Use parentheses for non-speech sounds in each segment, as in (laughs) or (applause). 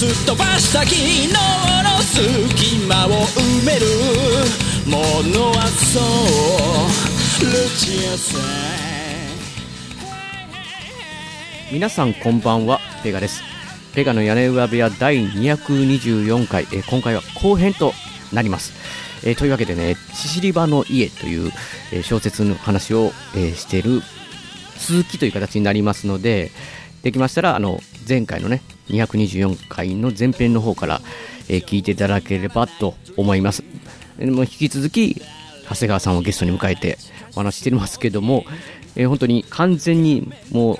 すっ飛ばした昨日の隙間を埋めるものはそうルチアさ皆さんこんばんは。ペガです。ペガの屋根裏部屋第224回、え今回は後編となります、えーというわけでね「シシリバの家」という、えー小説の話を、えーしている続きという形になりますのでできましたらあの前回のね224回の前編の方から、えー聞いていただければと思います。でも引き続き長谷川さんをゲストに迎えてお話してますけども、えー本当に完全にもう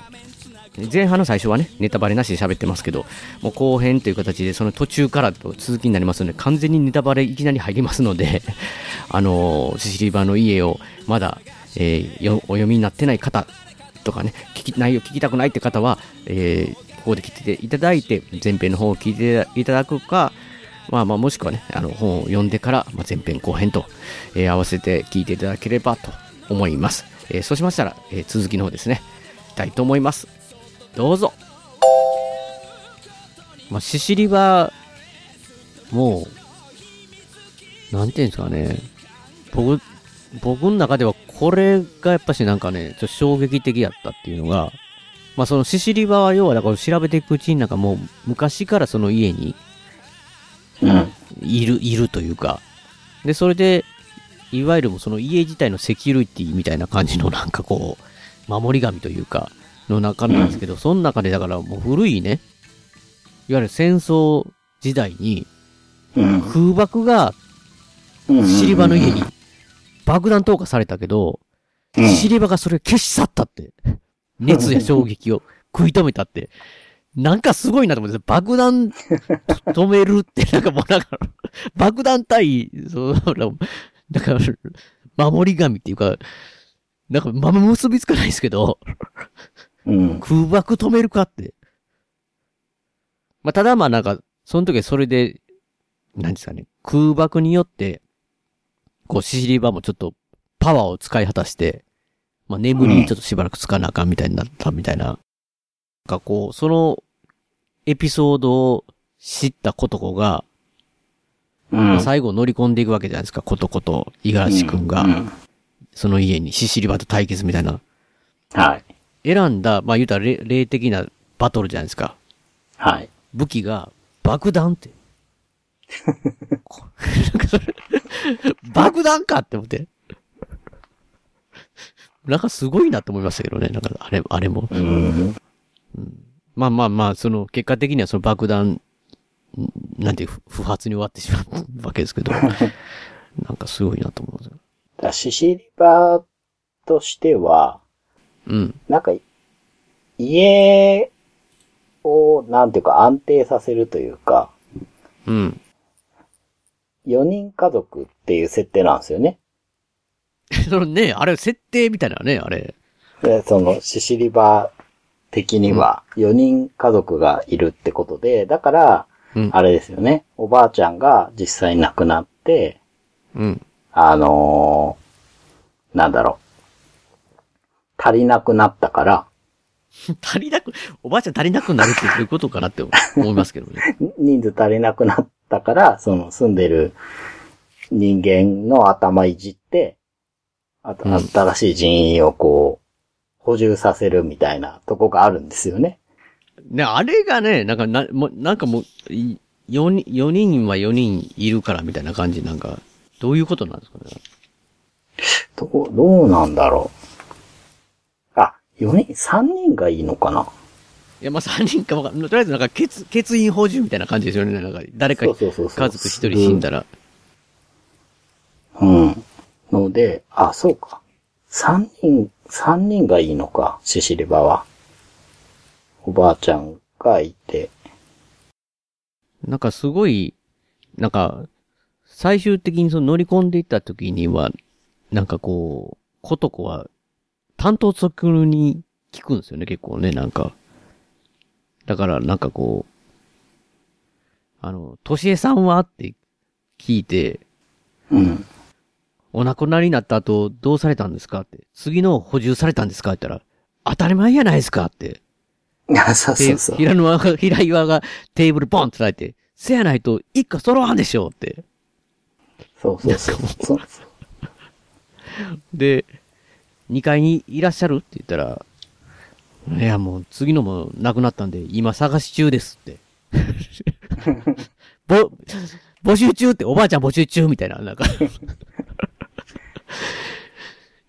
前半の最初はね、ネタバレなしで喋ってますけど、もう後編という形で、その途中からと続きになりますので、完全にネタバレいきなり入りますので、(laughs) あのー、シシリバの家をまだ、えーお読みになってない方とかね、聞き内容聞きたくないって方は、えーここで聞いていただいて、前編の方を聞いていただくか、まあまあ、もしくはね、あの本を読んでから、まあ、前編後編と、えー合わせて聞いていただければと思います。えーそうしましたら、えー続きの方ですね、したいと思います。どうぞ。まあ、シシリは、もう、なんていうんですかね、僕、僕の中ではこれがやっぱしなんかね、ちょっと衝撃的やったっていうのが、まあそのシシリバは要はだから調べていくうちになんかもう昔からその家にうん。いる、いるというか、で、それで、いわゆるもうその家自体のセキュリティみたいな感じのなんかこう、守り神というか、の中なんですけど、その中でだからもう古いね、いわゆる戦争時代にうん。空爆がうん。シリバの家に爆弾投下されたけど、うんシリバがそれを消し去ったって。熱や衝撃を食い止めたって。なんかすごいなと思って、爆弾止めるって、なんかもうなんか、爆弾対、そう、だから、守り神っていうか、なんか、ま、結びつかないですけど、うん。空爆止めるかって。まあ、ただまあなんか、その時はそれで、何ですかね、空爆によって、こう、シシリバもちょっとパワーを使い果たして、まあ、眠りにちょっとしばらくつかなあかんみたいになったみたいな。なんかこう、そのエピソードを知ったコトコが、うん。最後乗り込んでいくわけじゃないですか、コトコと五十嵐くんが、うんその家にシシリバと対決みたいな。はい。選んだ、まあ言うたら霊霊的なバトルじゃないですか。はい。武器が爆弾って。(laughs) 爆弾かって思って。なんかすごいなと思いましたけどね。なんかあれ、あれも。うん。まあまあまあ、その結果的にはその爆弾、んなんていう不不発に終わってしまうわけですけど。(laughs) なんかすごいなと思いますよ。だシシリバとしては、うん。なんか、家を、なんていうか安定させるというか、うん。4人家族っていう設定なんですよね。(laughs) そのね、あれ設定みたいなね、あれ。で、その、シシリバ的には4人家族がいるってことで、だから、うん。あれですよね。おばあちゃんが実際に亡くなって、うん。あのーなんだろう。足りなくなったから、(laughs) 足りなく、おばあちゃん足りなくなるってどういうことかなって思いますけどね。(laughs) 人数足りなくなったから、その住んでる人間の頭いじって、あとうん新しい人員をこう、補充させるみたいなとこがあるんですよね。ね、あれがね、なんかな、もうなんかもう、い4人、四人は4人いるからみたいな感じ、なんか、どういうことなんですかね？どう、どうなんだろう。あ、4人、3人がいいのかな？いや、まあ、3人かわかんない。とりあえずなんか、欠、欠員補充みたいな感じですよね。なんか、誰かそうそうそうそう家族1人死んだら。うん。ので、あ、そうか。3人、三人がいいのか、シシリバは。おばあちゃんがいて。なんかすごい、なんか、最終的にその乗り込んでいった時には、なんかこう、ことこは、担当直入に聞くんですよね、結構ね、なんか。だから、なんかこう、あの、としえさんは？って聞いて、うん。お亡くなりになった後、どうされたんですか？って。次の補充されたんですか？って言ったら、当たり前やないですかって。あそうでそうそう。平沼が、平岩がテーブルポンって叩いて、せやないと一家揃わんでしょって。そうそうそう。そうで、2階にいらっしゃるって言ったら、いやもう次のもなくなったんで、今探し中ですって。(laughs) ぼ、募集中って、おばあちゃん募集中みたいな、なんか。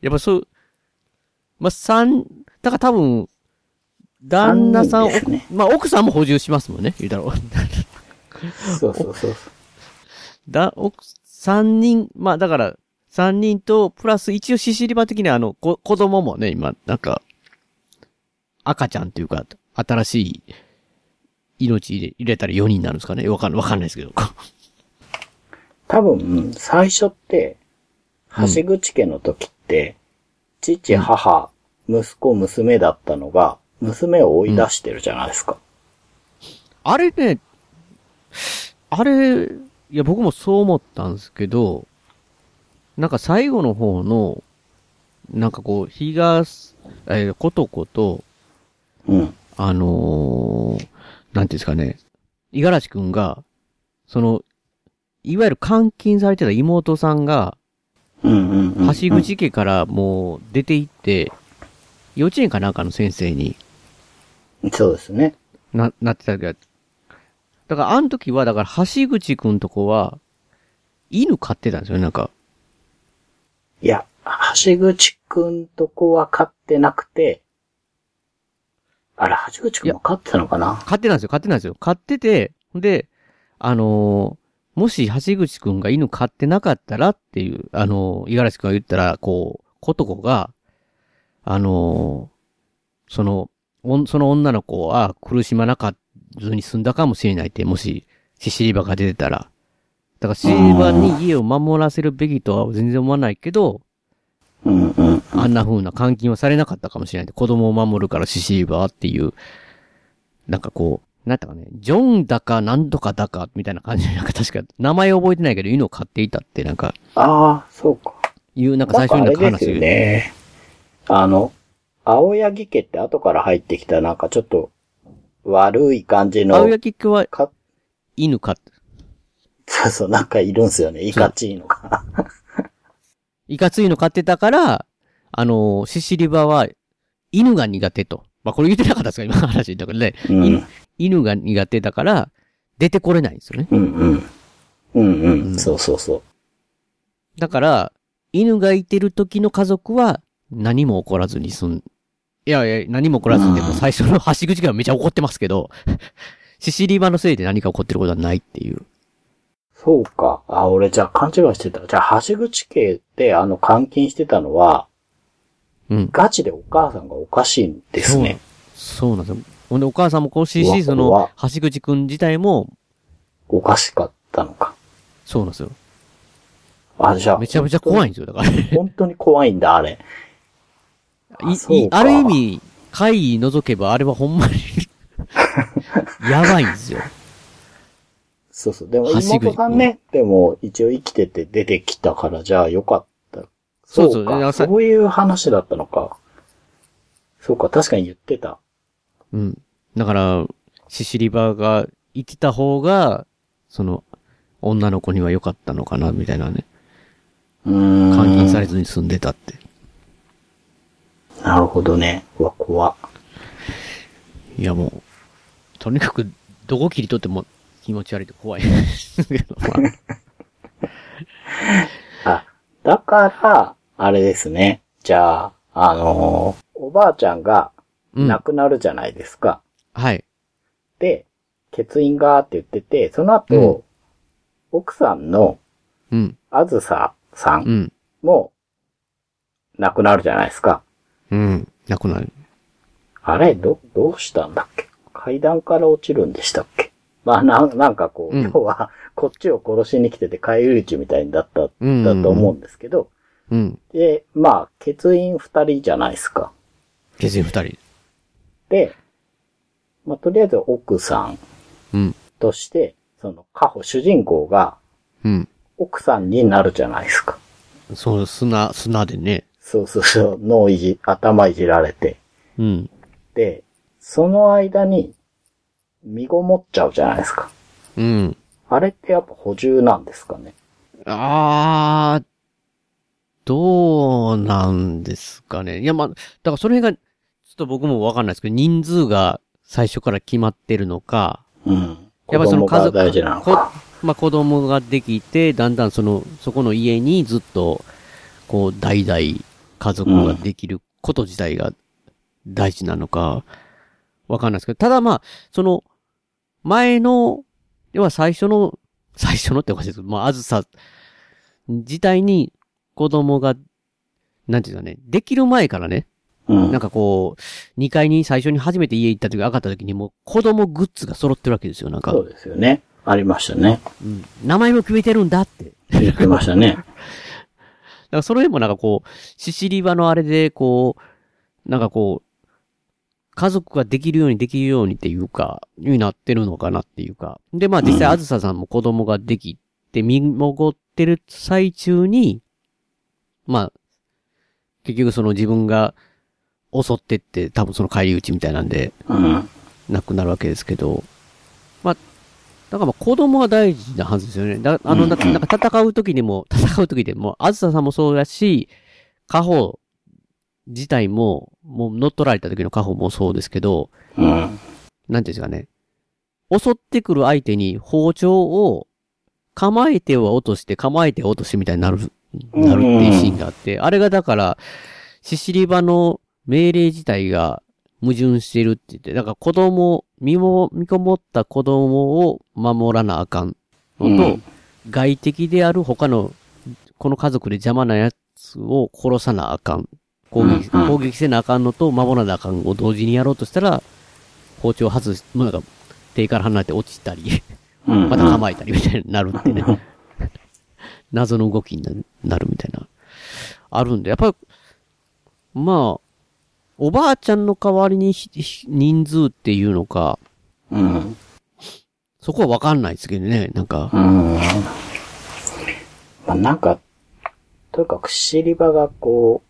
やっぱそう、まあ、三、だから多分、旦那さん、ね奥まあ、奥さんも補充しますもんね、言うたら。そうそうそう。だ、奥、三人、まあだから、三人と、プラス一応シシリバ的にはあの、こ、子供もね、今、なんか、赤ちゃんっていうか、新しい命入れ入れたら4人になるんですかねわかん、わかんないですけど。多分、最初って、橋口家の時って、父、母、息子、娘だったのが、娘を追い出してるじゃないですか。あれね、あれ、いや僕もそう思ったんですけど、なんか最後の方の、なんかこう、日が、えー、ことこと、うん。あのー、なんていうんですかね、五十嵐くんが、その、いわゆる監禁されてた妹さんが。橋口家からもう出て行って、幼稚園かなんかの先生にそうですね。な、なってたけど、だからあの時は、だから橋口くんとこは、犬飼ってたんですよね、なんか。いや、橋口くんとこは飼ってなくて、あれ、橋口くんも飼ってたのかな？飼ってたんですよ、飼ってたんですよ。飼ってて、で、あのーもし橋口くんが犬飼ってなかったらっていう、あのー、五十嵐くんが言ったら、こう、ことこが、あのーその、その女の子は苦しまなかずに済んだかもしれないって、もし、シシリバが出てたら。だからシシリバに家を守らせるべきとは全然思わないけど、うんうん。あんな風な監禁はされなかったかもしれないって。子供を守るからシシリバーっていう、なんかこう、なんだかね、ジョンだかなんとかだかみたいな感じで、なんか確か名前覚えてないけど犬を飼っていたってなんか、ああ、そうか。いう、なんか最初になんか話がね。あの、青柳家って後から入ってきたなんかちょっと悪い感じの青、柳家はか、犬飼って、そうそう、なんかいるんすよね。いかちいのが。(laughs) いかついの飼ってたから、あの、シシリバは犬が苦手と。まあ、これ言ってなかったですか？今の話だからね。うん犬犬が苦手だから、出てこれないんですよね。うんうん。うんうん。うんそうそうそう。だから、犬がいてる時の家族は何も起こらずに済ん、いやいや、何も起こらずでも最初の橋口がめちゃ怒ってますけど、(laughs) シシリバのせいで何か起こってることはないっていう。そうか。あ、俺じゃあ勘違いしてた。じゃあ、橋口家であの監禁してたのは、うん。ガチでお母さんがおかしいんですね。そうなんですよ。ほんで、お母さんもこうしし、その橋口くん自体も、おかしかったのか。そうなんですよ。あ、じゃあ。めちゃめちゃ怖いんい。ですよ、だから。い本当に怖いんだ、あれ。あそうかいある意味、怪異除けばあれはほんまに、(laughs) やばいんですよ。そうそう。でも橋口妹さんね、でも一応生きてて出てきたから、じゃあよかった。そうそうそういう話だったのか。そうか、確かに言ってた。うん。だから、シシリバが生きた方が、その、女の子には良かったのかな、みたいなね。うーん。監禁されずに住んでたって。なるほどね。うわ、怖っいやもう、とにかく、どこ切り取っても気持ち悪いと怖い (laughs) あ、だから、あれですね。じゃあ、あのーおばあちゃんがうん。亡くなるじゃないですか。はい。で、欠員がって言ってて、その後、うん奥さんのうん。あずささうんん。も亡くなるじゃないですか。うん。亡くなる。あれ、ど、どうしたんだっけ？階段から落ちるんでしたっけ？まあな、なんかこう、うん要は、こっちを殺しに来てて返り討ちみたいにだった、だうんと思うんですけど、うん。で、まあ、欠員二人じゃないですか。決員二人。で、まあ、とりあえず奥さんうん。として、その、過保、主人公がうん。奥さんになるじゃないですか。そう、砂、砂でね。そうそうそう、脳いじ、頭いじられて。うん。で、その間に、身ごもっちゃうじゃないですか。うん。あれってやっぱ補充なんですかね。あー、どうなんですかね。いや、まあ、だからその辺が、ちょっと僕もわかんないですけど、人数が最初から決まってるのか、うん。やっぱりその家族、大事なのこか。まあ子供ができて、だんだんその、そこの家にずっと、こう、代々家族ができること自体が大事なのか、わかんないですけど、ただまあ、その、前の、要は最初の、最初のっておかしいですけど、まあ、あずさ自体に子供が、なんていうかね、できる前からね、うん。なんかこう、2階に最初に初めて家行った時、上がった時にもう子供グッズが揃ってるわけですよ、なんか。そうですよね。ありましたね。うん。名前も決めてるんだって。言ってましたね。(laughs) だからその辺もなんかこう、シシリバのあれで、こう、なんかこう、家族ができるようにできるようにっていうか、になってるのかなっていうか。で、まあ実際、あずささんも子供ができて、見守ってる最中に、まあ、結局その自分が襲ってって、多分その帰り討ちみたいなんで、うん。亡くなるわけですけど、まあ、だからまあ子供は大事なはずですよね。だあの、うんなんか戦う時にも、戦う時でも、あずささんもそうだし、家宝自体も、もう乗っ取られた時の家宝もそうですけど、うん。なんていうんですかね。襲ってくる相手に包丁を構えては落として、構えては落としてみたいになる、なるっていうシーンがあって、あれがだから、シシリバの命令自体が矛盾してるって言って、だから子供、身も、身こもった子供を守らなあかんのと、うん外敵である他の、この家族で邪魔なやつを殺さなあかん。攻撃、うんうん攻撃せなあかんのと守らなあかんを同時にやろうとしたら、包丁を外す、もうなんか、手から離れて落ちたり、うん。また構えたりみたいになるってね。(laughs) 謎の動きになるみたいな。あるんで、やっぱり、まあ、おばあちゃんの代わりに人数っていうのか、うん。そこはわかんないですけどね、なんか。うん。まあ、なんか、とにかくシシリバがこ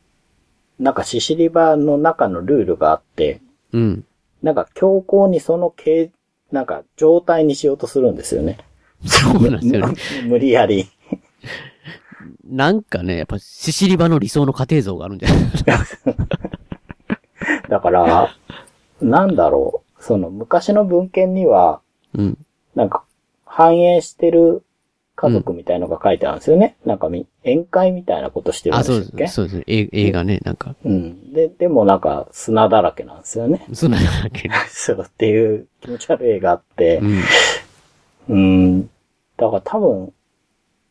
う、なんかシシリバの中のルールがあって、うん。なんか強行にその形、なんか状態にしようとするんですよね。そうなんですよね。む (laughs) 無理やり。なんかね、やっぱシシリバの理想の家庭像があるんじゃないですか。(laughs) だから、なんだろう。その昔の文献には、うん。なんか、反映してる家族みたいのが書いてあるんですよね。なんかみ、宴会みたいなことしてるんあ、でしたっけ？そうです。そうですね。映映画ね、なんか。うん。で、でもなんか砂だらけなんですよね。そんなんだっけ。(laughs) そうっていう気持ち悪い絵があってう、ん。うん。だから多分、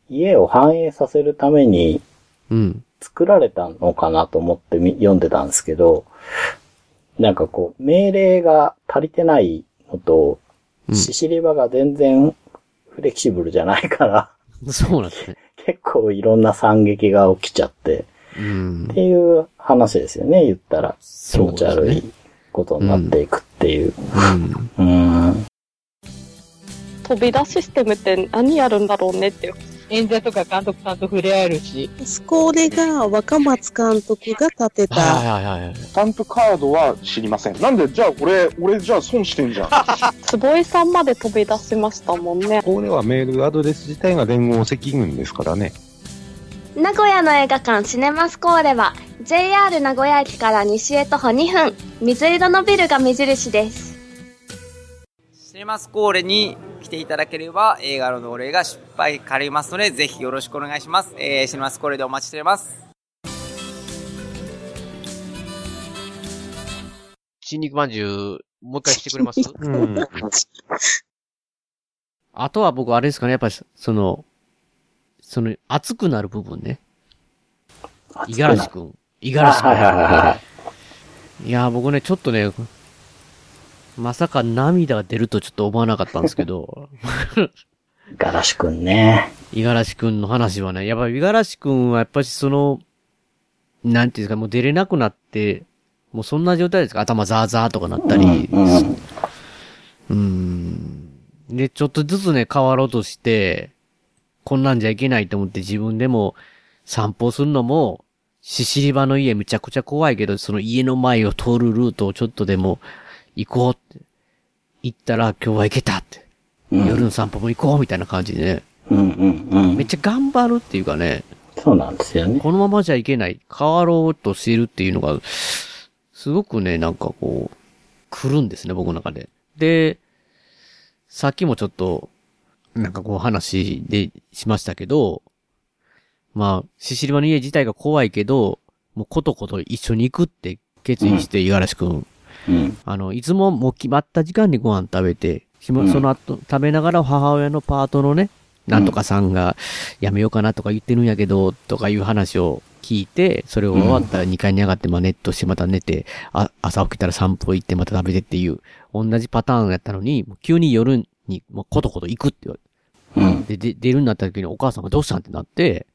家を反映させるためにうん。作られたのかなと思ってみ読んでたんですけど、なんかこう、命令が足りてないのと、うんシシリバが全然フレキシブルじゃないから、そうなんですね。(laughs) 結構いろんな惨劇が起きちゃって、うんっ。ていう話ですよね、言ったら。気そう持ち悪いですね。ことになっていくっていう。うん。うん。飛び出システムって何やるんだろうねって。演者とか監督さんと触れ合えるし。これが若松監督が立てた、はいはいはい。スタンプカードは知りません。なんで、じゃあ俺、俺じゃあ損してんじゃん。(laughs) 坪井さんまで飛び出しましたもんね。これはメールアドレス自体が連合赤軍ですからね。名古屋の映画館シネマスコーレは JR 名古屋駅から西へ徒歩2分水色のビルが目印ですシネマスコーレに来ていただければ映画の同例が失敗借りますので、ぜひよろしくお願いします。えー、シネマスコーレでお待ちしております。新肉まんじゅう、もう一回してくれます？(laughs) うん。あとは僕あれですかね、やっぱりその、その熱くなる部分ね。五十嵐くん。五十あ嵐くん。はいはいはいはい。いやー、僕ね、ちょっとね、まさか涙が出るとちょっと思わなかったんですけど、ガラシくんね。五十嵐くんの話はね、やっぱり五十嵐くんはやっぱりその、なんていうんですか、もう出れなくなって、もうそんな状態ですか？頭ザーザーとかなったり、うんうん。で、ちょっとずつね、変わろうとして、こんなんじゃいけないと思って自分でも散歩するのも、シシリバの家むちゃくちゃ怖いけど、その家の前を通るルートをちょっとでも行こうって。行ったら今日は行けたって。うん夜の散歩も行こうみたいな感じでね。うんうんうんめっちゃ頑張るっていうかね、そうなんですよね。このままじゃいけない。変わろうとしているっていうのが、すごくね、なんかこう、来るんですね、僕の中で。で、さっきもちょっと、なんかこう話でしましたけど、まあ、シシリバの家自体が怖いけど、もうことこと一緒に行くって決意して、五十嵐くん。うん。あの、いつももう決まった時間にご飯食べて、その後、食べながら母親のパートのね、なんとかさんがやめようかなとか言ってるんやけど、とかいう話を聞いて、それを終わったら2階に上がって、まあネットしてまた寝て、あ、朝起きたら散歩行ってまた食べてっていう、同じパターンやったのに、急に夜に、もうことこと行くって言われうん。で出るんだった時にお母さんがどうしたんってなって、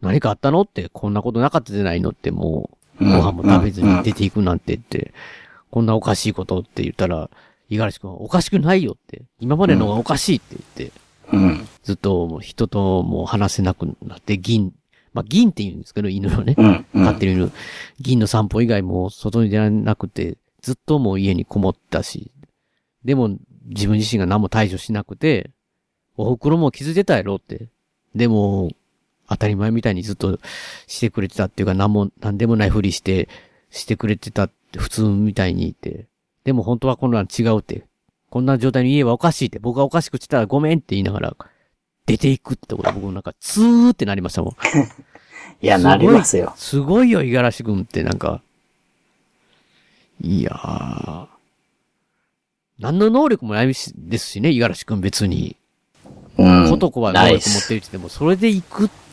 何かあったのって、こんなことなかったじゃないのって、もう、ご飯も食べずに出ていくなんてって、こんなおかしいことって言ったら、五十嵐君はおかしくないよって、今までのがおかしいって言って、うん。ずっともう人ともう話せなくなって、銀、まあ銀って言うんですけど、犬のね、飼ってる犬、銀の散歩以外も外に出られなくて、ずっともう家にこもったし、でも自分自身が何も対処しなくて、お袋も気づいてたやろって。でも、当たり前みたいにずっとしてくれてたっていうか、何も、何でもないふりして、してくれてたって普通みたいに言って。でも本当はこんなん違うって。こんな状態の家はおかしいって。僕がおかしくしてたらごめんって言いながら、出ていくってことで僕なんか、ツーってなりましたもん。(laughs) いや、なりますよ。すごいよ、五十嵐君ってなんか。いやー。何の能力もないしですしね、五十嵐君別に。うん。男は能ないっ力持ってするって言っても、それで行くって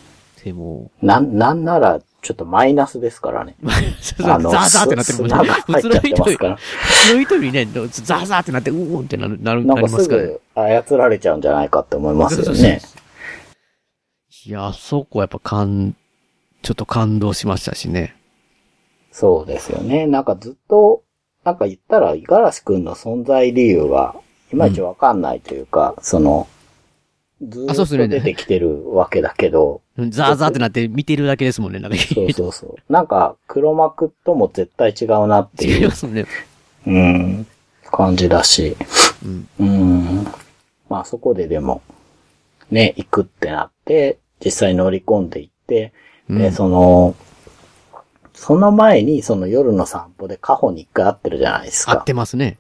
もなん、なんなら、ちょっとマイナスですからね。(laughs) う、ザーザーってなってるもんね。普通の人より、ますから。普通の人よりね、ザーザーってなって、うーんってなる、なる、なりますからね。かすぐ操られちゃうんじゃないかって思いますよね。いや、あそこはやっぱ感、ちょっと感動しましたしね。そうですよね。なんかずっと、なんか言ったら、五十嵐くんの存在理由が、いまいちわかんないというか、その、ずーっとあそうっすね出てきてるわけだけど、うんザーザーってなって見てるだけですもんね、なんか。そうそうそう。なんか、黒幕とも絶対違うなっていう違いま、すね。うん、感じだし、うん。うん。まあそこででも、ね、行くってなって、実際乗り込んでいって、で、うんその、その前にその夜の散歩でカホに一回会ってるじゃないですか合っ。てますね。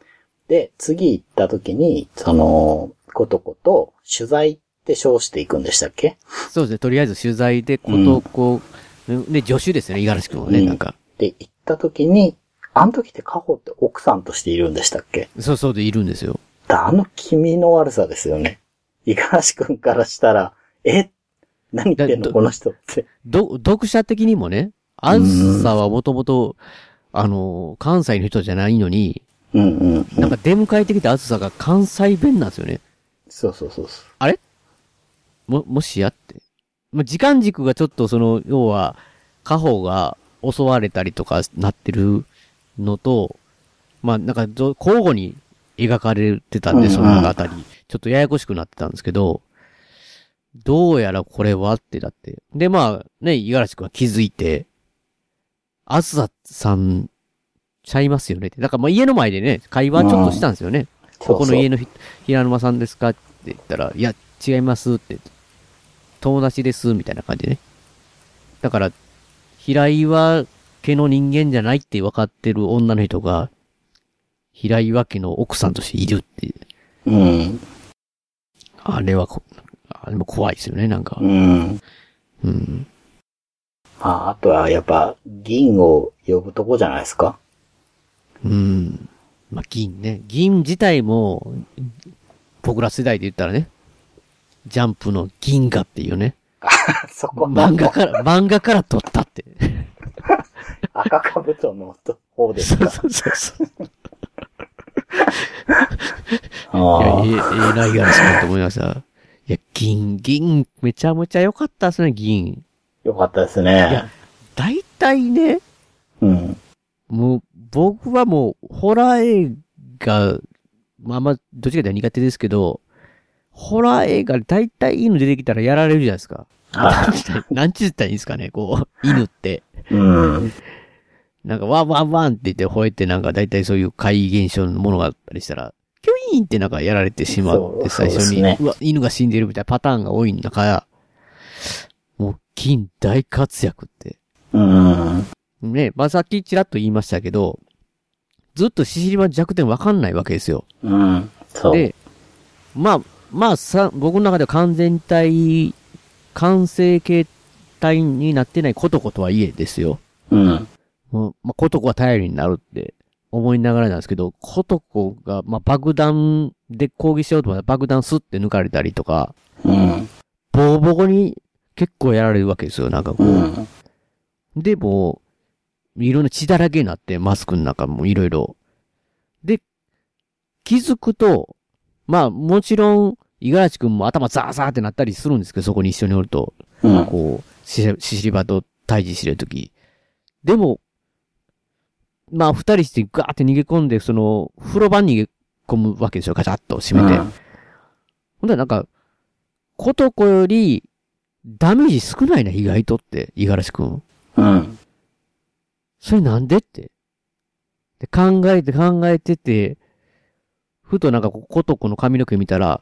で、次行った時に、その、ことこと、取材って称していくんでしたっけ？そうですね。とりあえず取材でことこう、で、助手ですよね、五十嵐君はね、うんなんか。で、行った時に、あの時ってカホって奥さんとしているんでしたっけ？そうそうでいるんですよ。だあの気味の悪さですよね。五十嵐くんからしたら、え？何言ってんだのこの人って。ど、読者的にもね、あずさはもともと、あの、関西の人じゃないのに、うんうん、うん。なんか出迎えてきたあずさが関西弁なんですよね。そうそうそうそう。あれ？も、もしやって。まあ、時間軸がちょっとその、要は、家宝が襲われたりとかなってるのと、まあ、なんかど、交互に描かれてたんで、そのあたり。ちょっとややこしくなってたんですけど、どうやらこれはってだって。で、まあ、ね、五十嵐くんは気づいて、あずささん、ちゃいますよねって。だからまあ家の前でね、会話ちょっとしたんですよね。ここの家のひ平沼さんですかって言ったら、いや、違いますって。友達です、みたいな感じでね。だから、平岩家の人間じゃないって分かってる女の人が、平岩家の奥さんとしているっていう。うん。あれはこ、あれも怖いですよね、なんか。うん。うん。まあ、あとはやっぱ、銀を呼ぶとこじゃないですか？うん。まあ、銀ね。銀自体も、僕ら世代で言ったらね、ジャンプの銀河っていうね、(laughs) そこ漫画から、漫画から撮ったって。(laughs) 赤かぶとの方ですそうか。そうそうそう。(laughs) あいや、あええ、ええな、五十嵐君と思いました。いや、銀、銀、めちゃめちゃ良かったですね、銀。よかったですいねや。大体ね、うん。もう、僕はもう、ホラー映画、まあまあ、どっちかというと苦手ですけど、ホラー映画で大体犬出てきたらやられるじゃないですか。は (laughs) なんちゅったらいいんですかね、こう、犬って。い。うん。なんか、ワンワンワンって言って吠えて、なんか大体そういう怪異現象のものがあったりしたら、キュイーンってなんかやられてしまって、最初に、そうねうわ、犬が死んでるみたいなパターンが多い中、もう、金大活躍って。うん。ね、まあ、さっきちらっと言いましたけど、ずっとシシリは弱点わかんないわけですよ。うん。そう。で、まあ、まあさ、僕の中では完全体、完成形態になってないコトコとはいえですよ。うん。もうまあ、コトコは頼りになるって思いながらなんですけど、コトコが、まあ、爆弾で攻撃しようと思ったら爆弾スッて抜かれたりとか、うん。ボコボコに結構やられるわけですよ、なんかこう。うん。で、もう、いろんな血だらけになって、マスクの中もいろいろ。で、気づくと、まあ、もちろん、五十嵐くんも頭ザーザーってなったりするんですけど、そこに一緒におると、うん。こう、しししりばと対峙してるとき。でも、まあ、二人してガーって逃げ込んで、その、風呂場に逃げ込むわけですよ、ガチャッと閉めて。うんほんだらなんか、ことこより、ダメージ少ないな、意外とって、五十嵐くん。うん。それなんでって。で、考えて考えてて、ふとなんかこう、ことこの髪の毛見たら、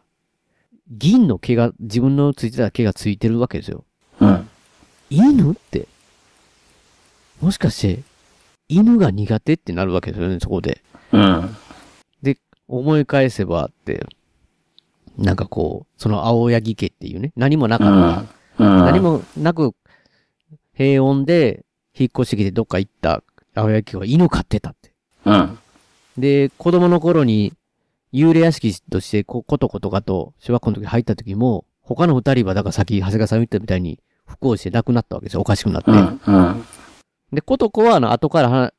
銀の毛が、自分のついてた毛がついてるわけですよ。うん。犬って。もしかして、犬が苦手ってなるわけですよね、そこで。うん。で、思い返せばって、なんかこう、その青柳家っていうね、何もなかった。うん。何もなく、平穏で、引っ越してきてどっか行った青柳家は犬飼ってたって。うん。で、子供の頃に、幽霊屋敷として、こ、ことことかと、小学校の時入った時も、他の二人は、だからさっき、長谷川さん言ったみたいに、不幸して亡くなったわけですよ。おかしくなって。うん。うん。で、ことこは、あの、後からは、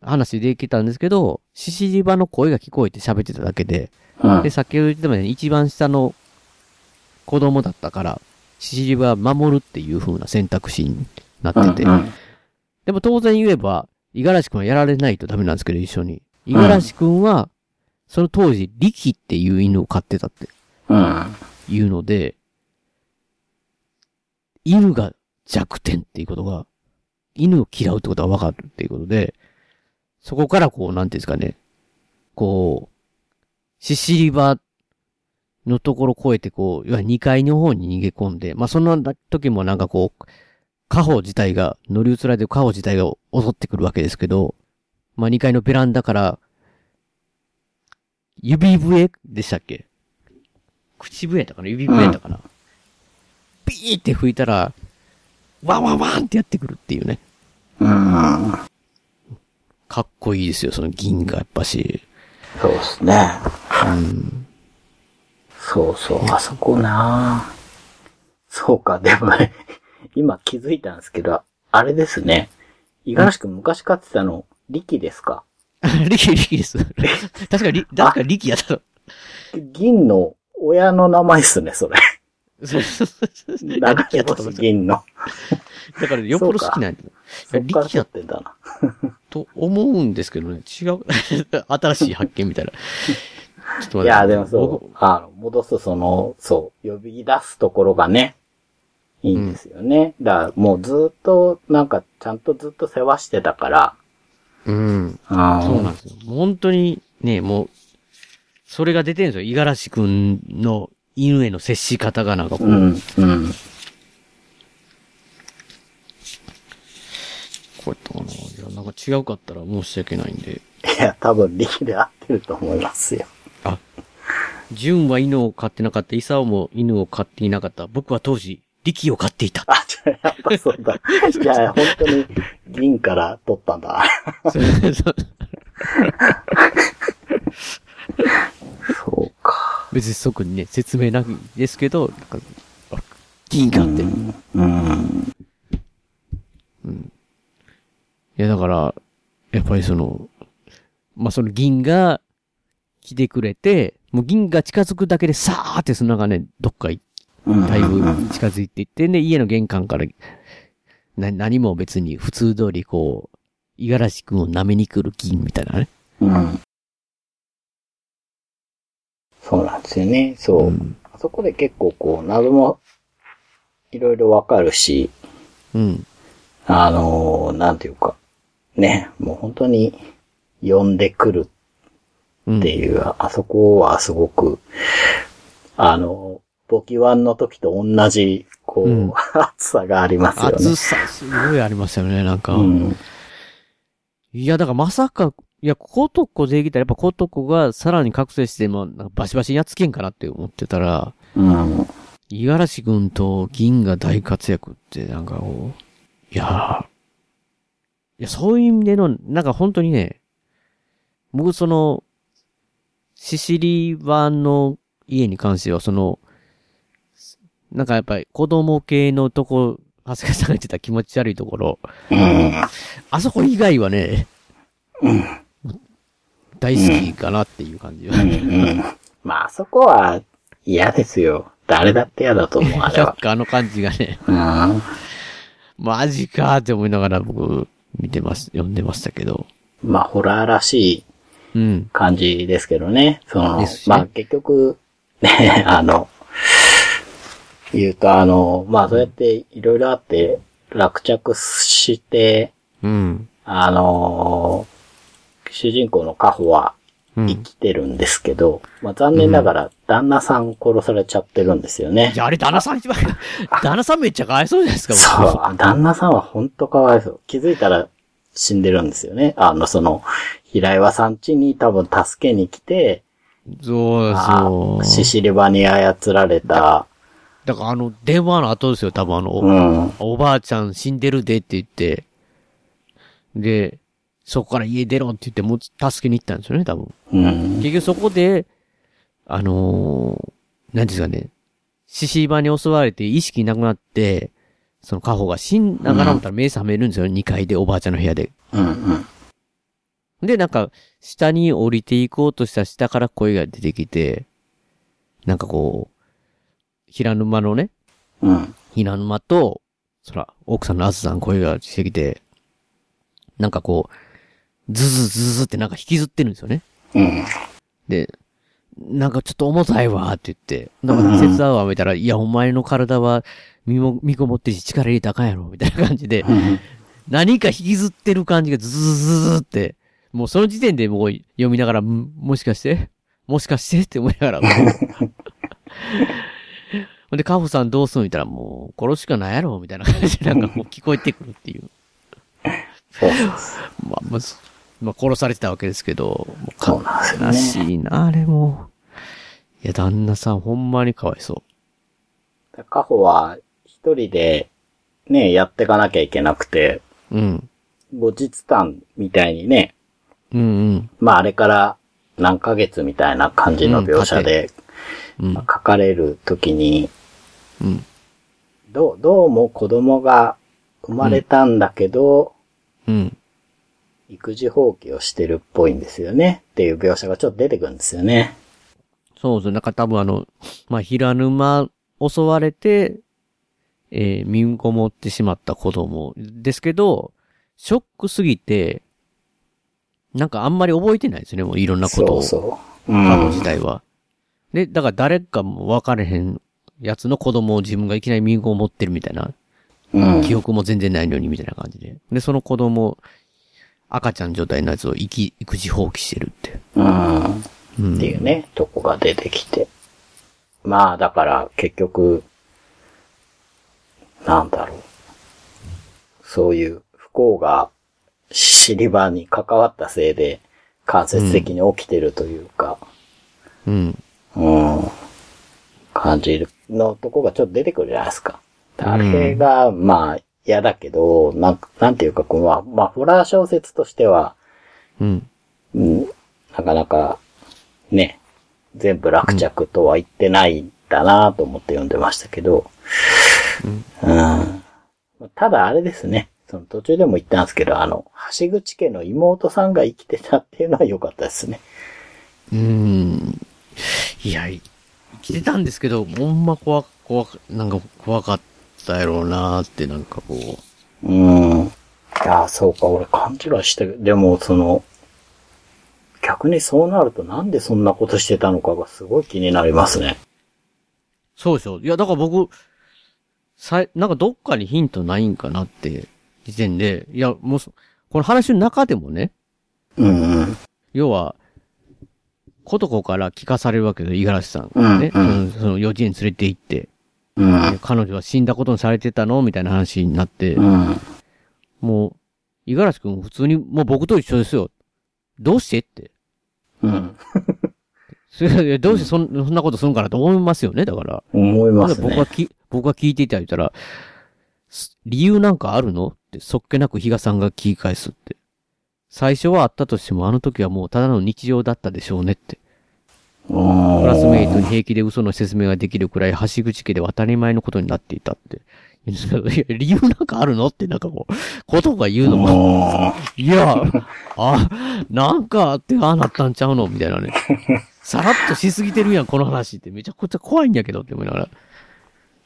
話できたんですけど、獅子リバの声が聞こえて喋ってただけで、うんで、先ほど言ったように、一番下の子供だったから、獅子リバは守るっていう風な選択肢になってて、うん。でも当然言えば、五十嵐くんはやられないとダメなんですけど、一緒に。五十嵐くんは、その当時、力っていう犬を飼ってたってうん。いうので、犬が弱点っていうことが、犬を嫌うってことがわかるっていうことで、そこからこう、なんていうんですかね、こう、シシリバのところを越えてこう、いわゆる2階の方に逃げ込んで、まあその時もなんかこう、家宝自体が、乗り移られてる家宝自体が襲ってくるわけですけど、まあ2階のベランダから、指笛でしたっけ？口笛やったかな？指笛やったかな、ピーって吹いたら、ワンワンワンってやってくるっていうね。うん。かっこいいですよ、その銀がやっぱし。そうですね。うん。そうそう、あそこなそうか、でもね、今気づいたんですけど、あれですね。五十嵐くん昔飼ってたの、力ですか？力、力です。確かに、確か力やったの。銀の親の名前っすね、それ。そうそうそう銀の。だから、よっぽど好きなんだ。力や取ってんだな。と思うんですけどね、違う。(laughs) 新しい発見みたいな。ちょっと待っていや、でもそ僕う、あの、戻すその、そう、呼び出すところがね、いいんですよね。だから、もうずっと、なんか、ちゃんとずっと世話してたから、うん。あそうなんですよ。本当にね、もう、それが出てるんですよ。五十嵐くんの犬への接し方がなんかこう、うん、うん。こうやったかな。いや、なんか違うかったら申し訳ないんで。いや、多分力で合ってると思いますよ。純は犬を飼ってなかった。イサオも犬を飼っていなかった。僕は当時、力を飼っていた。あ、じゃあやっぱそうだ。(laughs) いや、本当に銀から取ったんだ。そうそうそうか。別に即にね、説明なくですけど、なんか、あ銀があって。うん。いや、だから、やっぱりその、まあ、その銀が来てくれて、もう銀が近づくだけでさーって砂がね、どっかいうんだいぶ近づいていって、で、家の玄関から、な、何も別に普通通りこう、五十嵐くんを舐めに来る銀みたいなね。うん。そうなんですよね。そう。うん。あそこで結構こう、謎も、いろいろわかるし、うん。あのーなんていうか、ね、もう本当に、呼んでくるうん。っていう、あそこはすごく、あの、ボキワンの時と同じ、こう、うん熱さがありますよね。熱さ、すごいありますよね、なんか。うん。いや、だからまさか、いや、コートコできたらやっぱコートコがさらに覚醒して、もなんかバシバシにやっつけんかなって思ってたら、うん。五十嵐君と銀が大活躍って、なんかこう、いやーいや、そういう意味での、なんか本当にね、僕その、シシリ版の家に関しては、その、なんかやっぱり子供系のとこ、長谷川さんが言ってた気持ち悪いところ、うん。あそこ以外はね、うん。大好きかなっていう感じは。うん。うん。まあ、あそこは嫌ですよ。誰だって嫌だと思う、あれなんは。(laughs) かあの感じがね、うん。マジかーって思いながら僕、見てます、読んでましたけど。まあ、ホラーらしいうん。感じですけどね。その、ですしねまあ結局、ね、あの、言うとあの、まあそうやっていろいろあって落着して、うん。あの、主人公のカホはうん。生きてるんですけど、まあ残念ながら旦那さん殺されちゃってるんですよねい。や、あれ、旦那さん一番、(laughs) 旦那さんめっちゃかわいそうじゃないですか、そう、あ旦那さんは本当かわいそう。気づいたら死んでるんですよね。あの、その、平岩さん家に多分助けに来て、そうあそう。シシリバに操られた、だからあの、電話の後ですよ、多分あの、うん、おばあちゃん死んでるでって言って、で、そこから家出ろって言って、もう助けに行ったんですよね、多分。うん、結局そこで、あのー、何ですかね、獅子場に襲われて意識なくなって、その家宝が死んだから思ったら目覚めるんですよ、2階でおばあちゃんの部屋で。うん、うん、で、なんか、下に降りていこうとした下から声が出てきて、なんかこう、平沼のね、うん、平沼と、そら、奥さんのあずさん声がしてきて、なんかこう、ズズズズってなんか引きずってるんですよね。うん、で、なんかちょっと重たいわって言って、だから手伝うわ見たら、いや、お前の体は身も、身ごもってるし力入れたかんやろ、みたいな感じで、何か引きずってる感じがズズズズズって、もうその時点でもう読みながら、んもしかしてもしかしてって思いながら。(laughs) ほんで、カホさんどうすんみたいな、もう殺すしかないやろみたいな感じでなんかもう聞こえてくるっていう。そうまあ、まず、まあ殺されてたわけですけど、もうそうなんですよね悲しいな、あれも。いや、旦那さんほんまにかわいそカホは一人でね、やっていかなきゃいけなくて、う。うん。後日談みたいにね、うんうん。まああれから何ヶ月みたいな感じの描写でうんまあ書かれるときに、うん。どう、どうも子供が生まれたんだけど、うん。育児放棄をしてるっぽいんですよね。っていう描写がちょっと出てくるんですよね。そうそう。なんか多分あの、まあ、平沼襲われて、えー、身ごもってしまった子供ですけど、ショックすぎて、なんかあんまり覚えてないですね、もういろんなことを。そうそう。う過去ん。自体は。で、だから誰かも分かれへんやつの子供を自分がいきなり身ごもってるみたいな、うん。記憶も全然ないのにみたいな感じで。で、その子供、赤ちゃん状態のやつを生き、育児放棄してるって。うん。うん。っていうね、とこが出てきて。まあ、だから、結局、なんだろう。そういう不幸が、シリバに関わったせいで、間接的に起きてるというか、うん。うん、感じるのとこがちょっと出てくるじゃないですか。あれが、まあ、嫌だけど、なんなんていうか、この、まあ、ホラー小説としては、うん。うん、なかなか、ね、全部落着とは言ってないんだなと思って読んでましたけど、うん。ただあれですね、その途中でも言ったんですけど、あの、橋口家の妹さんが生きてたっていうのは良かったですね。うーん。いや、生きてたんですけど、ほんま怖、怖か、なんか怖かったやろうなーって、なんかこう。うん。いや、そうか、俺勘違いしてる。でも、その、逆にそうなるとなんでそんなことしてたのかがすごい気になりますね。そうでしょ。いや、だから僕、さい、なんかどっかにヒントないんかなって、時点で、いや、もうそ、この話の中でもね、うんうん。要は、ことこから聞かされるわけで、五十嵐さんがね、うんうんうんその幼稚園連れて行って、うん。彼女は死んだことにされてたのみたいな話になって、うん。もう、五十嵐くん普通に、もう僕と一緒ですよ。どうしてって。うん。それでどうしてそんそんなことするんかなと思いますよね、だから。思いますね僕は。き、僕が聞いていた言ったら、す理由なんかあるの？って、そっけなく比嘉さんが聞き返すって。最初はあったとしても、あの時はもうただの日常だったでしょうねって。ククラスメイトに平気で嘘の説明ができるくらい、橋口家では当たり前のことになっていたって。理由なんかあるのって、なんかこう、(laughs) ことが言うのも、いや、あ、なんかあってああなったんちゃうのみたいなね。さらっとしすぎてるやん、この話って。めちゃくちゃ怖いんやけどって思いながら。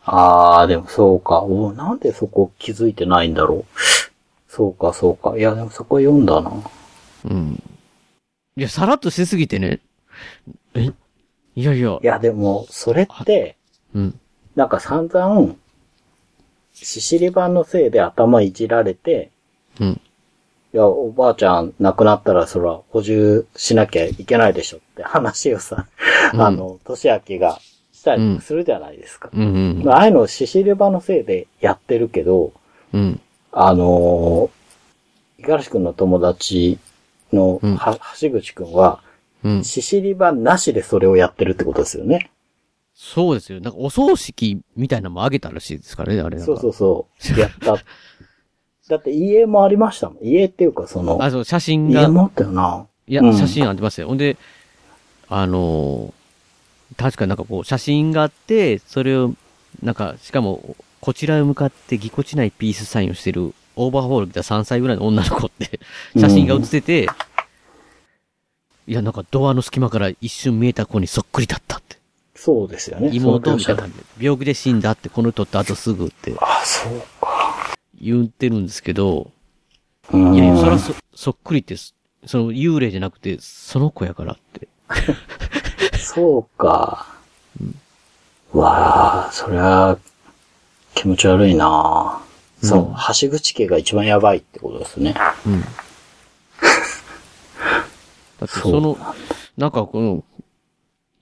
ああ、でもそうか。おなんでそこ気づいてないんだろう。そうか、そうか。いや、でもそこ読んだな。うん。いや、さらっとしすぎてね。え？いやいや。いや、でも、それって、うん。なんか散々、シシリ版のせいで頭いじられて、うん。いや、おばあちゃん亡くなったらそら補充しなきゃいけないでしょって話をさ、うんあの、年明けがしたりするじゃないですか。うんうん。まあああいうのをシシリ版のせいでやってるけど、うん。あのー、五十嵐くんの友達の、うんは、橋口くんは、うん。シシリ版なしでそれをやってるってことですよね。そうですよ。なんかお葬式みたいなのもあげたらしいですからね、あれそうそうそう。(laughs) やった。だって家もありましたもん。家っていうかその、あ、そう、写真が。家もあったよな。いや、うん写真ありますよ。ほんで、あのー確かになんかこう、写真があって、それを、なんか、しかも、こちらへ向かってぎこちないピースサインをしてる、オーバーホール着た3歳ぐらいの女の子って、写真が写ってて、いや、なんかドアの隙間から一瞬見えた子にそっくりだったって。そうですよね。妹みたいな。病気で死んだって、この人ってあとすぐってあ、そうか。言ってるんですけど、うんいやいや、そらそ、そっくりって、そその幽霊じゃなくて、その子やからって。(laughs) そうか。わあ、そりゃ、気持ち悪いな、そう、橋口家が一番やばいってことですね。うん。(laughs) だってその、なんかこの、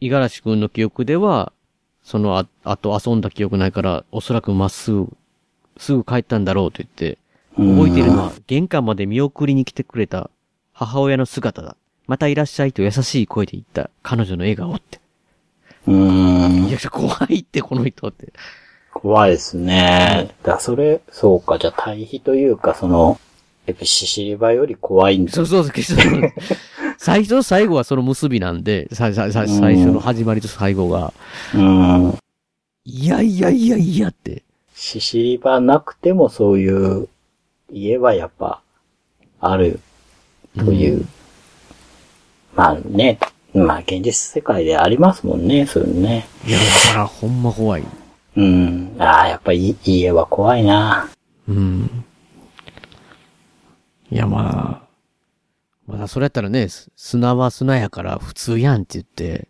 五十嵐くんの記憶では、そのあ、あと遊んだ記憶ないから、おそらくまっすぐ、すぐ帰ったんだろうと言って、覚えているのは、玄関まで見送りに来てくれた母親の姿だ。またいらっしゃいと優しい声で言った彼女の笑顔って。うーんい。や、怖いって、この人って。怖いですね。だそれ、そうか、じゃあ対比というか、その、やっぱシシリバより怖いんだ。そうそうそう、(laughs) 最初と最後はその結びなんで、さささ最初の始まりと最後が、うん。いやいやいやいやって。シシリバなくてもそういう家はやっぱあるという。まあね、まあ現実世界でありますもんね、そういうのね。いや、だからほんま怖い。うん。ああ、やっぱい家は怖いな。うん。いや、まあ、まだそれやったらね、す砂は砂やから普通やんって言って、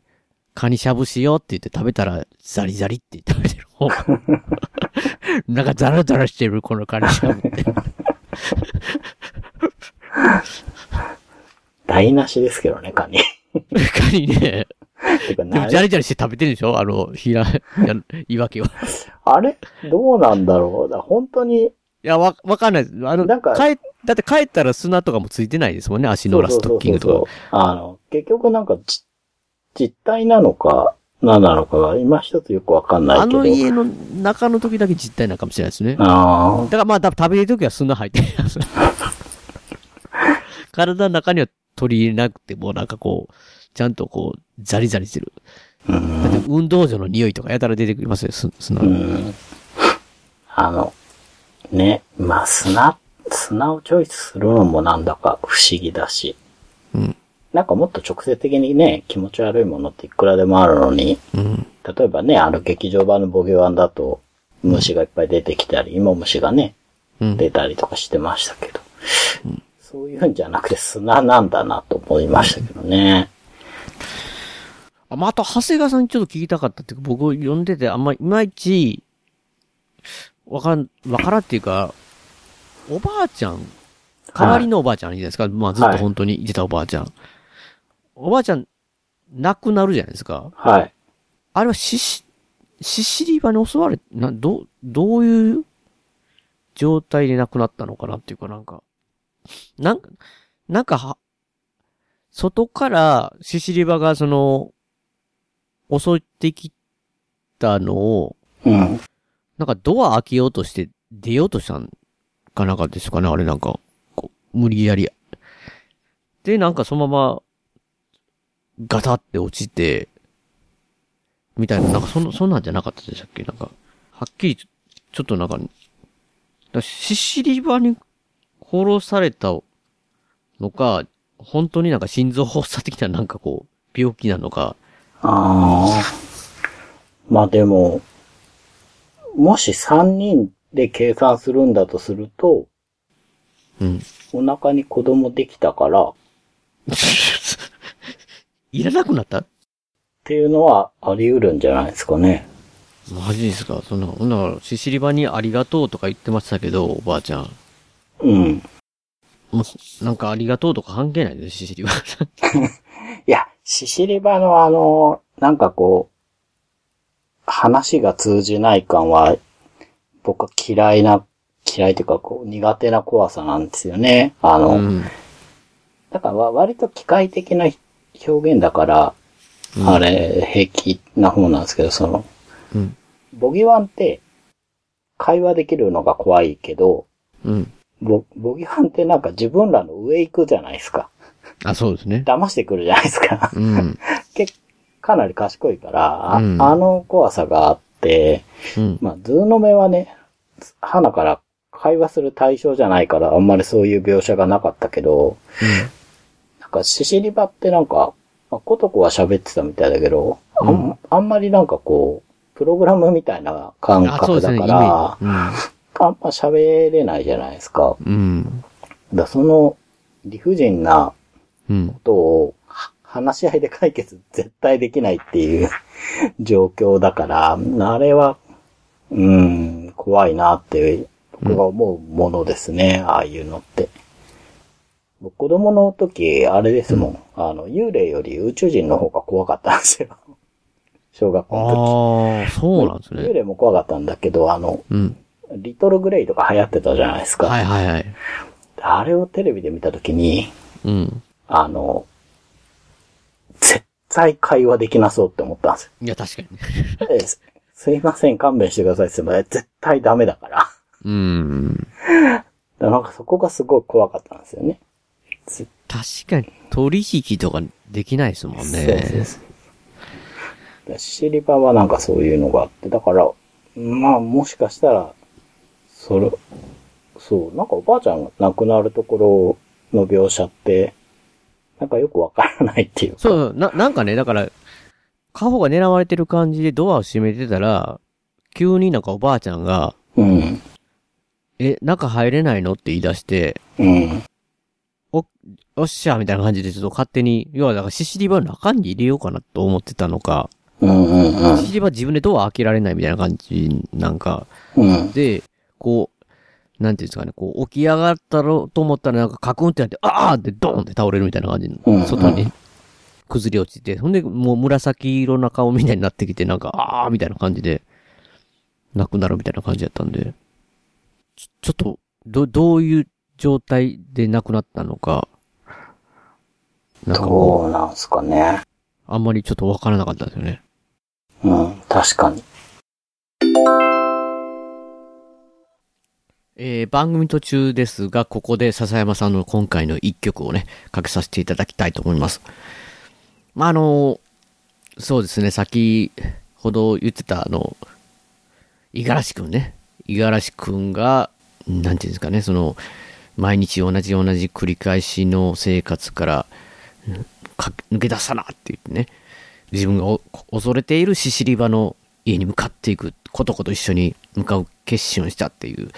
カニしゃぶしようって言って食べたら、ザリザリって食べてる方が。(laughs) なんかザラザラしてる、このカニしゃぶって。(laughs) 台無しですけどね、カニ。(laughs) カニね。でもジャリジャリして食べてるでしょ？あの、ひら、(laughs) や、いわけは。(laughs) あれ？どうなんだろう？だ本当に、いや、わ、わかんないです。あの、なんか帰、だって帰ったら砂とかもついてないですもんね？足の裏ストッキングとか。あの、結局なんかじ、実体なのか、何なのかが今一つよくわかんないあけど。の家の中の時だけ実体なのかもしれないですね。あだからまあ、食べる時は砂入ってるやつ。(laughs) 体の中には取り入れなくても、なんかこう、ちゃんとこう、ザリザリしてる。だって運動場の匂いとかやたら出てきますよ、す砂。うん。あの、ね、まあ砂、砂をチョイスするのもなんだか不思議だし。うん。なんかもっと直接的にね、気持ち悪いものっていくらでもあるのに、うん。例えばね、あの劇場版のボゲワンだと、虫がいっぱい出てきたり、芋虫がね、うん。出たりとかしてましたけど、そういうんじゃなくて砂なんだなと思いましたけどね。あ、まあ、あと、長谷川さんにちょっと聞きたかったっていうか、僕読んでてあんまいまいち、わからん、わからんっていうか、おばあちゃん、代わりのおばあちゃんいるじゃないですか？まあずっと本当にいてたおばあちゃん。おばあちゃん、亡くなるじゃないですか。はい。あれはしし、シシリバに襲われ、な、どう、どういう状態で亡くなったのかなっていうかなんか、なんか、なんかは、外からシシリバがその、襲ってきたのを、うん。なんかドア開けようとして出ようとしたんかなんかですかね、あれなんか、無理やり。で、なんかそのまま、ガタって落ちて、みたいな、なんかそんそんなんじゃなかったでしたっけ？なんか、はっきりちょ、っとなんか、だシシリバに殺されたのか、本当になんか心臓発作的ななんかこう、病気なのか、ああ。まあでも、もし3人で計算するんだとすると、うん。お腹に子供できたから、っ (laughs) いらなくなった？ていうのはあり得るんじゃないですかね。マジですか？そんな、ほんなら、シシリバにありがとうとか言ってましたけど、おばあちゃん。うん。もう、なんかありがとうとか関係ないです、シシリバ。(laughs) いや、シシリバのあの、なんかこう、話が通じない感は、僕は嫌いな、嫌いというかこう、苦手な怖さなんですよね。あの、うん。だからわ割と機械的な表現だから、あれ、平気な方なんですけど、その、うん。ボギワンって、会話できるのが怖いけど、うん。ぼ、ボギワンってなんか自分らの上行くじゃないですか。あ、そうですね。騙してくるじゃないですか。うん。(laughs) 結かなり賢いから、あ,、うんあの怖さがあって、うん。まあ、ズーの目はね、はなから会話する対象じゃないから、あんまりそういう描写がなかったけど、なんか、シシリバってなんか、まあ、コトコは喋ってたみたいだけど、あんあんまりなんかこう、プログラムみたいな感。覚だかイメら、ージあんま喋れないじゃないですか。うん。うん。だその理不尽なうん。ことをは話し合いで解決絶対できないっていう (laughs) 状況だから、あれは、うん、怖いなって僕が思うものですね、ああいうのって。僕子供の時、あれですもん、あの、幽霊より宇宙人の方が怖かったんですよ。(laughs) 小学校のああ、そうなんです時。幽ね。霊も怖かったんだけど、あの、うん。リトルグレイとか流行ってたじゃないですか。はいはいはい。あれをテレビで見た時に、うん。あの、絶対会話できなそうって思ったんですよ。いや、確かにすすいません、勘弁してくださいって言っても絶対ダメだから。うん。らなんかそこがすごい怖かったんですよね。確かに、取引とかできないですもんね。そう。シシリバはなんかそういうのがあって、だから、まあもしかしたら、それ、そう、なんかおばあちゃんが亡くなるところの描写って、なんかよくわからないっていうか。そう、な、なんかね、だから、カホが狙われてる感じでドアを閉めてたら、急になんかおばあちゃんが、うん。え、中入れないのって言い出して、うん。お、おっしゃ、みたいな感じでちょっと勝手に、要はだからシシリバの中に入れようかなと思ってたのか、うんうんシシリバ自分でドア開けられないみたいな感じなんか、うん。うん。で、こう、なんていうんですかね、こう、起き上がったろうと思ったらなんかカクンってなって、あーってドーンって倒れるみたいな感じうんに、外に崩れ落ちて、ほんで、もう紫色な顔みたいになってきて、なんか、あーみたいな感じで、亡くなるみたいな感じだったんで、ちょ、ちょっと、ど、どういう状態で亡くなったのか、なんかどうなんすかね。あんまりちょっとわからなかったですよね。うん、確かに。えー番組途中ですが、ここで笹山さんの今回の一曲をね、かけさせていただきたいと思います。まあ、あの、そうですね、先ほど言ってた、あの、五十嵐くんね。五十嵐くんが、なんていうんですかね、その、毎日同じ同じ繰り返しの生活から、抜け出さなって言ってね、自分が恐れているシシリバの家に向かっていく、ことこと一緒に向かう決心をしたっていう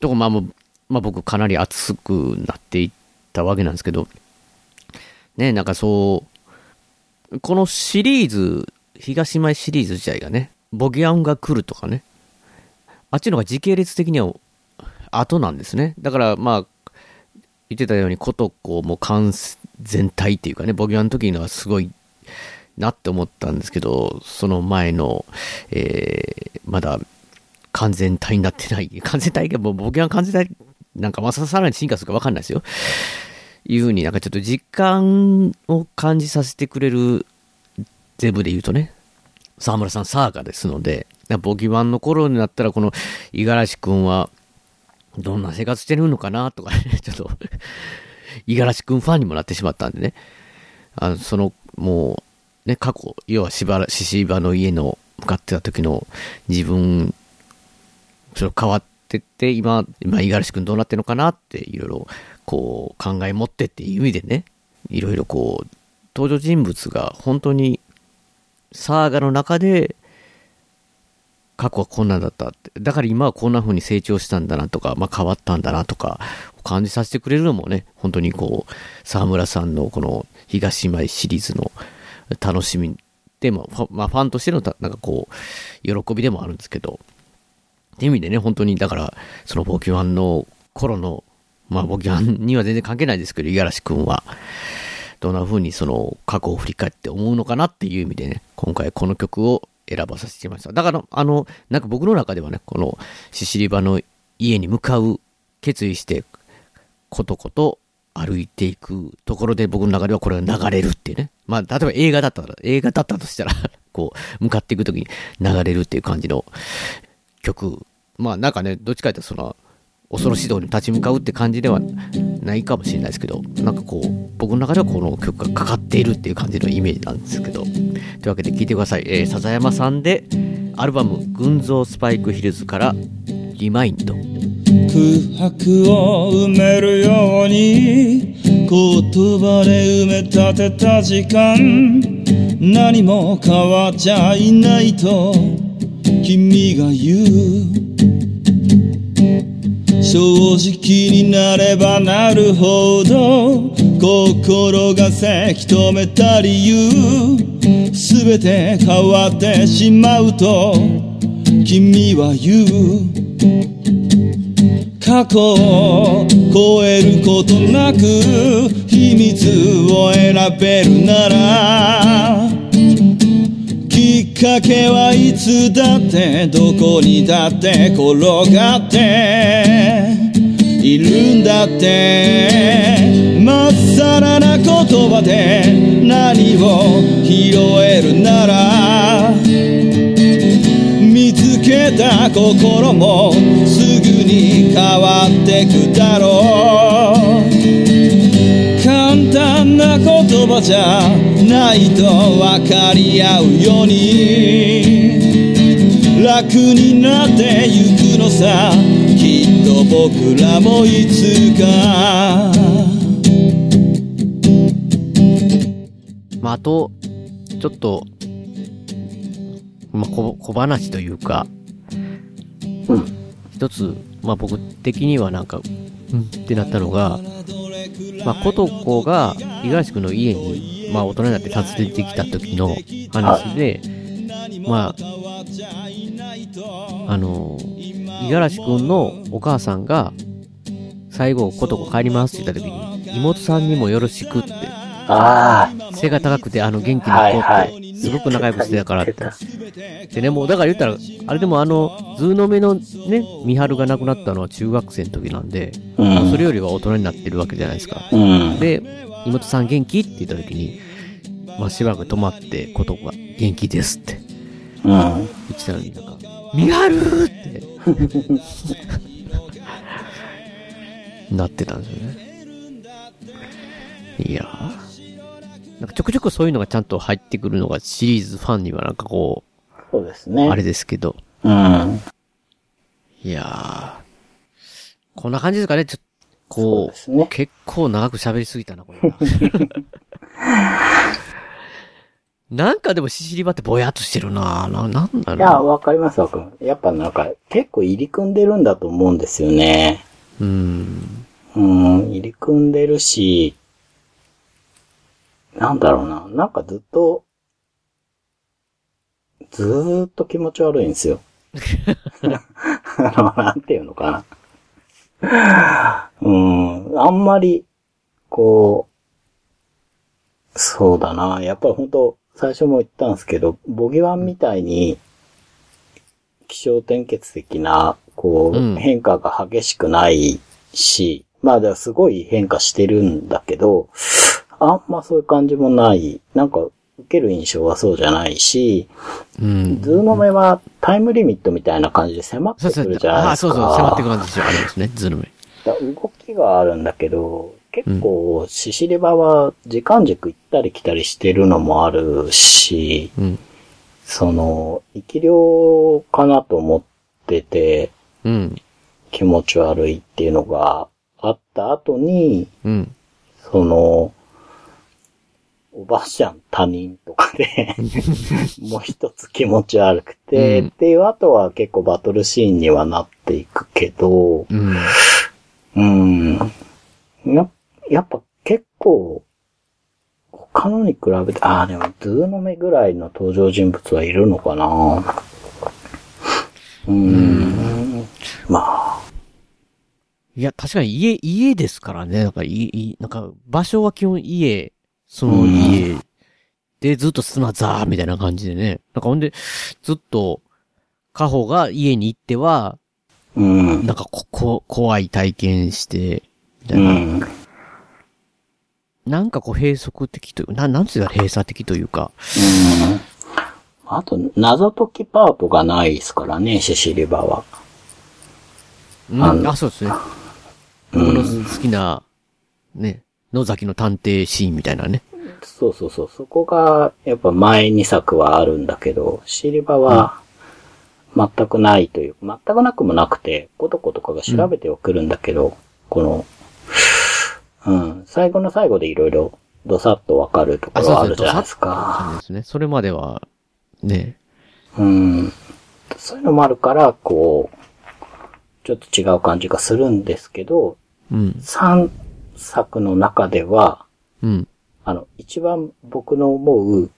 とこ、まあもう、まあ僕かなり熱くなっていったわけなんですけど、ね、なんかそう、このシリーズ、東前シリーズ自体がね、ボギャンが来るとかね、あっちの方が時系列的には後なんですね。だからまあ、言ってたように、コトコも完全体っていうかね、ボギャンの時のはすごいなって思ったんですけど、その前の、えー、まだ完全体になってない、完全体がもうボギャン完全体なんかまささらに進化するかわかんないですよ。いうふうになんかちょっと実感を感じさせてくれる全部で言うとね、沢村さんサーガですので、ボギワンの頃になったらこの五十嵐くんはどんな生活してるのかなとかね、(laughs) ちょっと五十嵐くんファンにもなってしまったんでね、あの、その、もう、ね、過去、要はしばら、獅子場の家の向かってた時の自分、それ変わってって、今、今、五十嵐くんどうなってるのかなって、いろいろ、こう、考え持ってっていう意味でね、いろいろこう、登場人物が本当に、サーガの中で、過去はこんなんだったって。だから今はこんな風に成長したんだなとか、まあ変わったんだなとか、感じさせてくれるのもね、本当にこう、沢村さんのこの東舞シリーズの楽しみで、まあ、まあ、ファンとしてのなんかこう、喜びでもあるんですけど、っていう意味でね、本当に、だから、そのボキュアンの頃の、まあ、ボキュアンには全然関係ないですけど、五十嵐くんは、どんな風にその過去を振り返って思うのかなっていう意味でね、今回この曲を選ばさせてました。だから、あの、なんか僕の中ではね、このシシリバの家に向かう決意して、ことこと歩いていくところで僕の中ではこれが流れるっていうね。まあ、例えば映画だったら、映画だったとしたらこう、向かっていくときに流れるっていう感じの曲。まあ、なんかね、どっちかというとその、恐ろしいところに立ち向かうって感じではないかもしれないですけど、なんかこう、僕の中ではこの曲がかかっているっていう感じのイメージなんですけど。というわけで聴いてください。えー、笹山さんで、アルバム、群像スパイクヒルズから、リマインド。空白を埋めるように言葉で埋め立てた時間何も変わっちゃいないと君が言う。正直になればなるほど心がせき止めた理由。全て変わってしまうと君は言う。過去を超えることなく秘密を選べるならきっかけはいつだってどこにだって転がっているんだって。まっさらな言葉で何を拾えるなら。見つけた心もすぐに変わってくだろう。言葉じゃないと分かり合うように。楽になってゆくのさ。きっと僕らもいつか。まあ、あと、ちょっと、まあ、小小話というか、一つ、まあ僕的にはなんか、うんってなったのが、まあ、ことこが五十嵐君の家に、まあ大人になって訪ねてきた時の話で、まあ、あの、五十嵐君のお母さんが、最後、ことこ帰りますって言った時に、妹さんにもよろしくって、あ背が高くて、あの、元気な子って、すごく仲良くしてたからって。でね、もう、だから言ったら、あれでもあの、ズーの目のね、三春が亡くなったのは中学生の時なんで、うんまあそれよりは大人になってるわけじゃないですか。うんで、妹さん元気って言った時に、まあ、しばらく止まって、ことが、元気ですってうん。言ってたのに、なんか、三春って、(laughs) なってたんですよね。いやーなんかちょくちょくそういうのがちゃんと入ってくるのがシリーズファンにはなんかこそうですう、ね。あれですけど。うん。いやーこんな感じですかねちょっと、こう、ね結構長く喋りすぎたな、これ。(laughs) なんかでもシシリバってぼやっとしてるなな、なんだろう。いや、わかりますわか。やっぱなんか、結構入り組んでるんだと思うんですよね。うん。うん、入り組んでるし、なんだろうな。なんかずっと、ずーっと気持ち悪いんですよ。あの、なんていうのかな。うん、あんまり、こう、そうだな。やっぱり本当最初も言ったんですけど、ボギワンみたいに、気象転結的な、こう、うん変化が激しくないし、まあ、すごい変化してるんだけど、あんまそういう感じもない。なんか、受ける印象はそうじゃないし、うん。ズーの目はタイムリミットみたいな感じで迫ってくるじゃないあですか。そうそう、迫ってくる感じありますね、ズーの目。だ動きがあるんだけど、結構、シシリバは時間軸行ったり来たりしてるのもあるし、うん。その、生き量かなと思ってて、うん。気持ち悪いっていうのがあった後に、うん。その、おばあちゃん他人とかで、(laughs) もう一つ気持ち悪くて、うんっていう後は結構バトルシーンにはなっていくけど、うん。うん。や、やっぱ結構、他のに比べて、ああ、でも、ズーの目ぐらいの登場人物はいるのかなうーん。まあ、いや、確かに家、家ですからね。なんか、い、い、なんか、場所は基本家、その家でずっと砂ザーみたいな感じでね。なんかほんで、ずっと、カホが家に行っては、うん。なんかこ、こ、怖い体験して、みたういな。ん。なんかこう閉塞的という、な、なんつうか閉鎖的というか。うん。あと、謎解きパートがないですからね、シシリバは。うん、あ、そうですね。僕の好きな、ね、野崎の探偵シーンみたいなね。そうそうそう。そこが、やっぱ前2作はあるんだけど、シリバは、全くないという、全くなくもなくて、コトコとかが調べてはくるんだけど、この、うん、最後の最後でいろいろ、どさっとわかるところはあるじゃないですか。感じですね。それまでは、ね。うん。そういうのもあるから、こう、ちょっと違う感じがするんですけど、うん。3作の中では、うん。あの、一番僕の思う、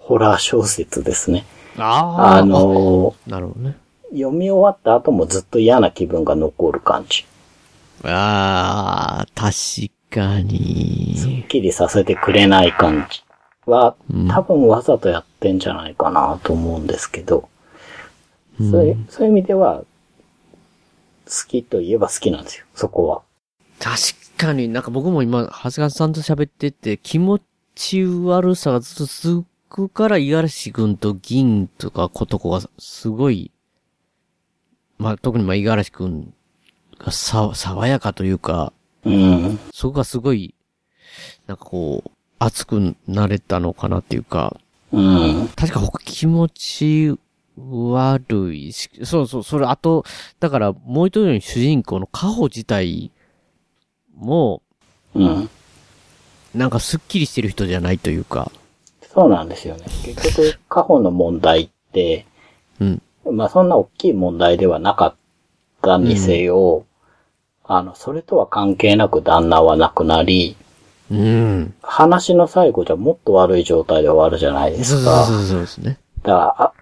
ホラー小説ですね。ああ。あのなるほどね。読み終わった後もずっと嫌な気分が残る感じ。ああ、確かに。すっきりさせてくれない感じは、多分わざとやってんじゃないかなと思うんですけど、そういうそういう意味では、好きといえば好きなんですよ、そこは。確かになんか僕も今、長谷川さんと喋ってて、気持ち悪さがずっと続くから、五十嵐くんと銀とかことこがすごい、まあ特にまあ五十嵐くんがさ、爽やかというか、うん。そこがすごい、なんかこう、熱くなれたのかなっていうか、うん。確か僕気持ち悪いし、そうそう、それあと、だからもう一人の主人公のカホ自体も、うん。なんかスッキリしてる人じゃないというか、そうなんですよね。結局、過去の問題って、うん。まあそんな大きい問題ではなかったにせよ、あの、それとは関係なく旦那は亡くなり、うん。話の最後じゃもっと悪い状態で終わるじゃないですか。そうそうそうですね。だから、あ、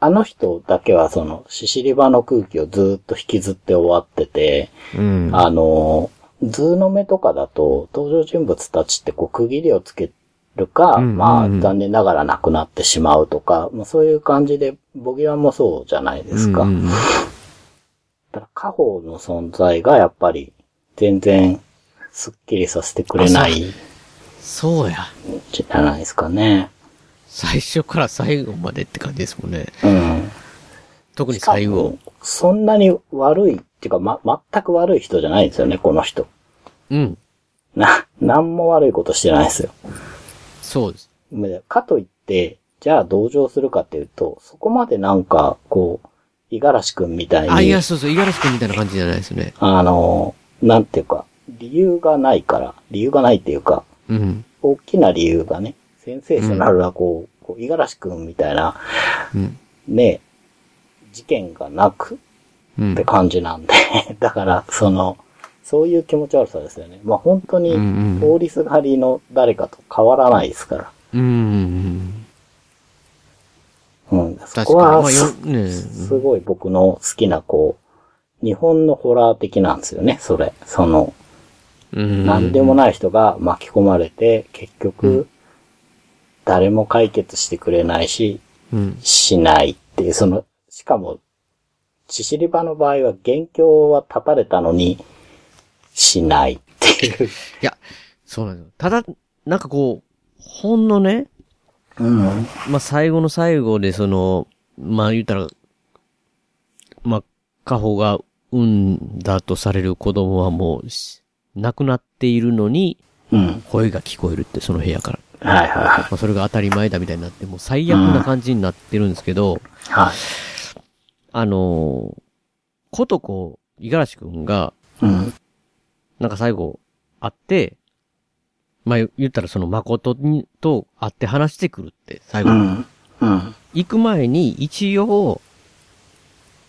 あの人だけはその、シシリバの空気をずーっと引きずって終わってて、うん。あの、ズーの目とかだと、登場人物たちってこう区切りをつけるか、うんまあうんうん残念ながら亡くなってしまうとか、まあそういう感じで、ボギワンもそうじゃないですか。うんうんうんだから家宝の存在がやっぱり全然スッキリさせてくれないんそうや。じゃないですかね。最初から最後までって感じですもんね。うん。特に最後。そんなに悪いっていうか、ま、全く悪い人じゃないんですよね、この人。うん。な、なんも悪いことしてないですよ。そうです。かといって、じゃあ同情するかっていうと、そこまでなんか、こう、五十嵐くんみたいに、あ、いや、そうそう、五十嵐くんみたいな感じじゃないですね。あの、なんていうか、理由がないから、理由がないっていうか、うん。大きな理由がね、センセーショナルな、こう、五十嵐くんみたいな、うん。ね、事件がなくうんって感じなんで、(laughs) だから、その、そういう気持ち悪さですよね。まあ本当にうん、通りすがりの誰かと変わらないですから。うん。うん。そ確かに。こは、まあ、よす、ねすごい僕の好きな、こう、日本のホラー的なんですよね、それ。その、うん。なんでもない人が巻き込まれて、結局、誰も解決してくれないし、うん。しないっていう、その、しかも、チシリバの場合は、元凶は立たれたのに、しないっていう。(laughs) いや、そうなんですよ。ただ、なんかこう、ほんのね、うん。まあ、最後の最後で、その、まあ、言ったら、まあ、カホが産んだとされる子供はもうし、亡くなっているのに、うん。声が聞こえるって、その部屋から。はいはいはい。まあ、それが当たり前だみたいになって、もう最悪な感じになってるんですけど、はい。あのー、ことこ、五十嵐くんが、うん。なんか最後、会って、まあ、言ったらその誠に、と会って話してくるって、最後。うん。うん。行く前に一応、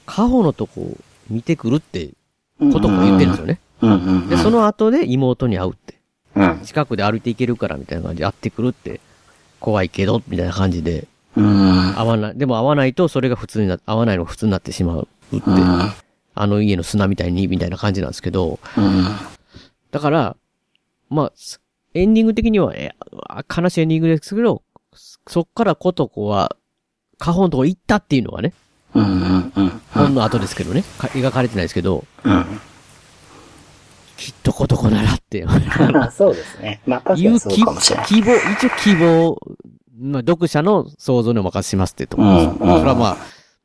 カホのとこ見てくるって、ことも言ってるんですよね。うんうん。で、その後で妹に会うって。うん。近くで歩いていけるからみたいな感じで会ってくるって、怖いけど、みたいな感じで、うん。会わない、でも会わないとそれが普通にな、会わないのが普通になってしまうって、うんあの家の砂みたいに、みたいな感じなんですけど、うん。だから、まあ、すエンディング的には、え、あ悲しいエンディングですけど、そっからことこは、カホのとこ行ったっていうのはね、うんうんうん。ほんの後ですけどね、か描かれてないですけど、うん。きっとことこならって、ま (laughs) あそうですね。まあ確かいうにそう希かもしれない。希望、一応希望、まあ、読者の想像にお任せしますってところです。うんうんそれはまあ、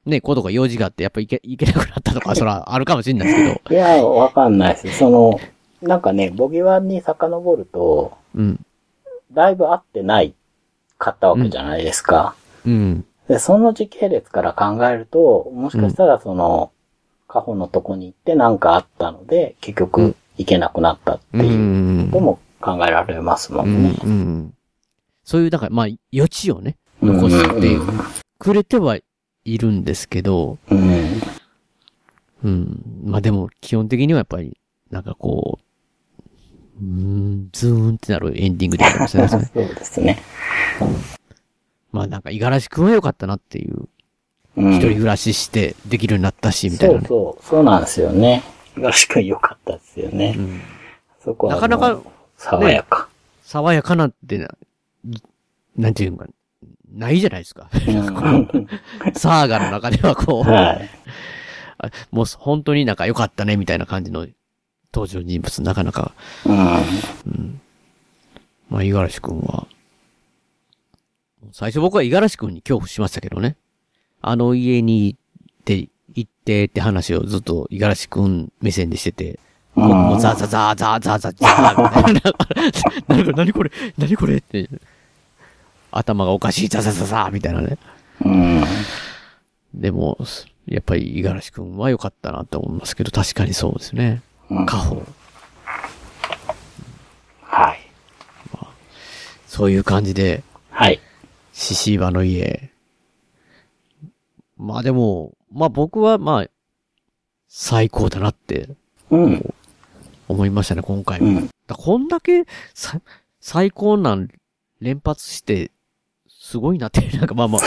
ね、ことが用事があって、やっぱ行け、行けなくなったとか、それはあるかもしれないですけど、いや、わかんないです。その、なんかね、ボギワンに遡ると、うん。だいぶ合ってないかったわけじゃないですか。うん。で、その時系列から考えると、もしかしたらその、カホのとこに行ってなんかあったので、結局行けなくなったってう。いうんことも考えられますもうんんね。うん。そういう、だから、まあ、余地をね、残してくれてはいるんですけど、うん。うん。まあでも、基本的にはやっぱり、なんかこう、うーん、ズーンってなるエンディングでね。(laughs) そうですね。まあなんか、五十嵐くんは良かったなっていう。うん一人暮らししてできるようになったし、みたいそなね。うそう、そうなんですよね。東くん良かったですよね。そこは。なかなか、爽やか。爽やかなってな、なんていうのか、ないじゃないですか。(laughs) サーガの中ではこう、はいあもう本当になんか良かったね、みたいな感じの登場人物、なかなか。うん。うん。まあ、五十嵐くんは、最初僕は五十嵐くんに恐怖しましたけどね。あの家に行って、行ってって話をずっと五十嵐くん目線でしてて、僕もザーザーザーザーザーザーザーみたいな。何これ、何これ、何これ？って。頭がおかしい、ザザザザーみたいなね。うん。でも、やっぱり五十嵐くんは良かったなと思いますけど、確かにそうですね。うん家宝。はい。そういう感じで、はい。獅子場の家。まあでも、まあ僕はまあ、最高だなって、うん。思いましたね、今回も。だこんだけ、さ、最高なん連発して、すごいなって、(laughs) なんかまあまあ、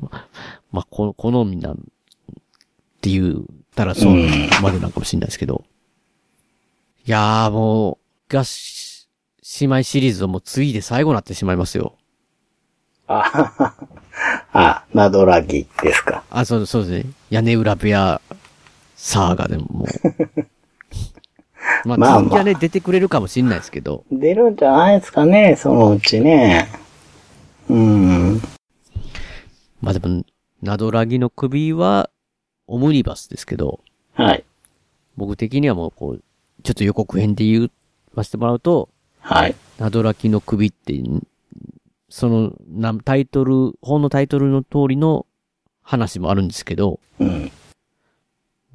まあ、まあ、こ好みなん、って言ったらそうまでなんかもしれないですけど。いやーもう、がし、姉妹シリーズはもう次で最後になってしまいますよ。あ、あ、ナドラギですか。あ、そう、そうですね。屋根裏部屋サーガでももう。(laughs) まあ、まあはね、出てくれるかもしれないですけど。出るんじゃないですかね、そのうちね。うん。まあでも、ナドラギの首は、オムニバスですけど。はい。僕的にはもう、こう、ちょっと予告編で言わせてもらうと、はい。ナドラギの首って、その、なタイトル、本のタイトルの通りの話もあるんですけど、うん。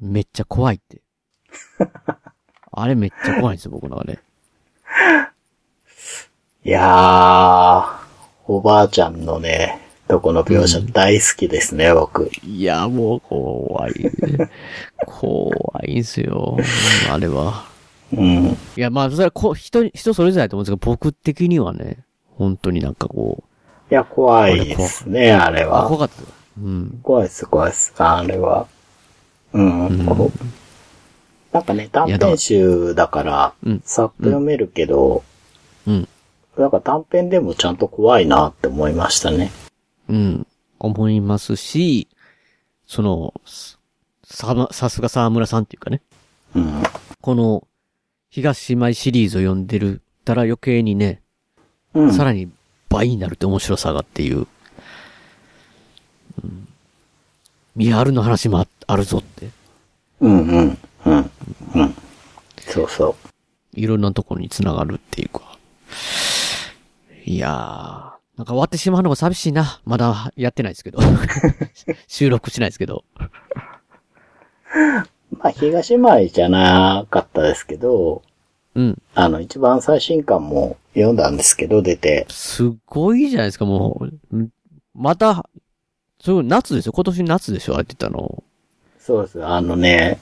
めっちゃ怖いって。あれめっちゃ怖いんですよ、僕の中で。(laughs) いやー、おばあちゃんのね、とこの描写大好きですね、僕。いや、もう怖い。怖いんすよ。あれは。うん。いや、まあ、それはこ人、人それぞれだと思うんですけど、僕的にはね、本当になんかこいや、怖いですね、あれう、は。怖かった。うん。怖いです、怖いです。あれは。うん。こうなんかね、短編集だから、さっと読めるけど、うん。なんか短編でもちゃんと怖いなって思いましたね。うん。思いますし、その、さ、さすが沢村さんっていうかね。うん。この、東姉妹シリーズを読んでるたら余計にね、うんさらに倍になるって面白さがっていう。うん。ミハルの話もああるぞって。うんうん。うん。うん。そうそう。いろんなところに繋がるっていうか。いやー、なんか終わってしまうのが寂しいな。まだやってないですけど。(laughs) 収録しないですけど。まあ、東前じゃなかったですけど、うん。あの、一番最新刊も読んだんですけど、出て。すごいじゃないですか、もう。んまた、そう、夏ですよ。今年夏でしょあれってたの。そうです。あのね、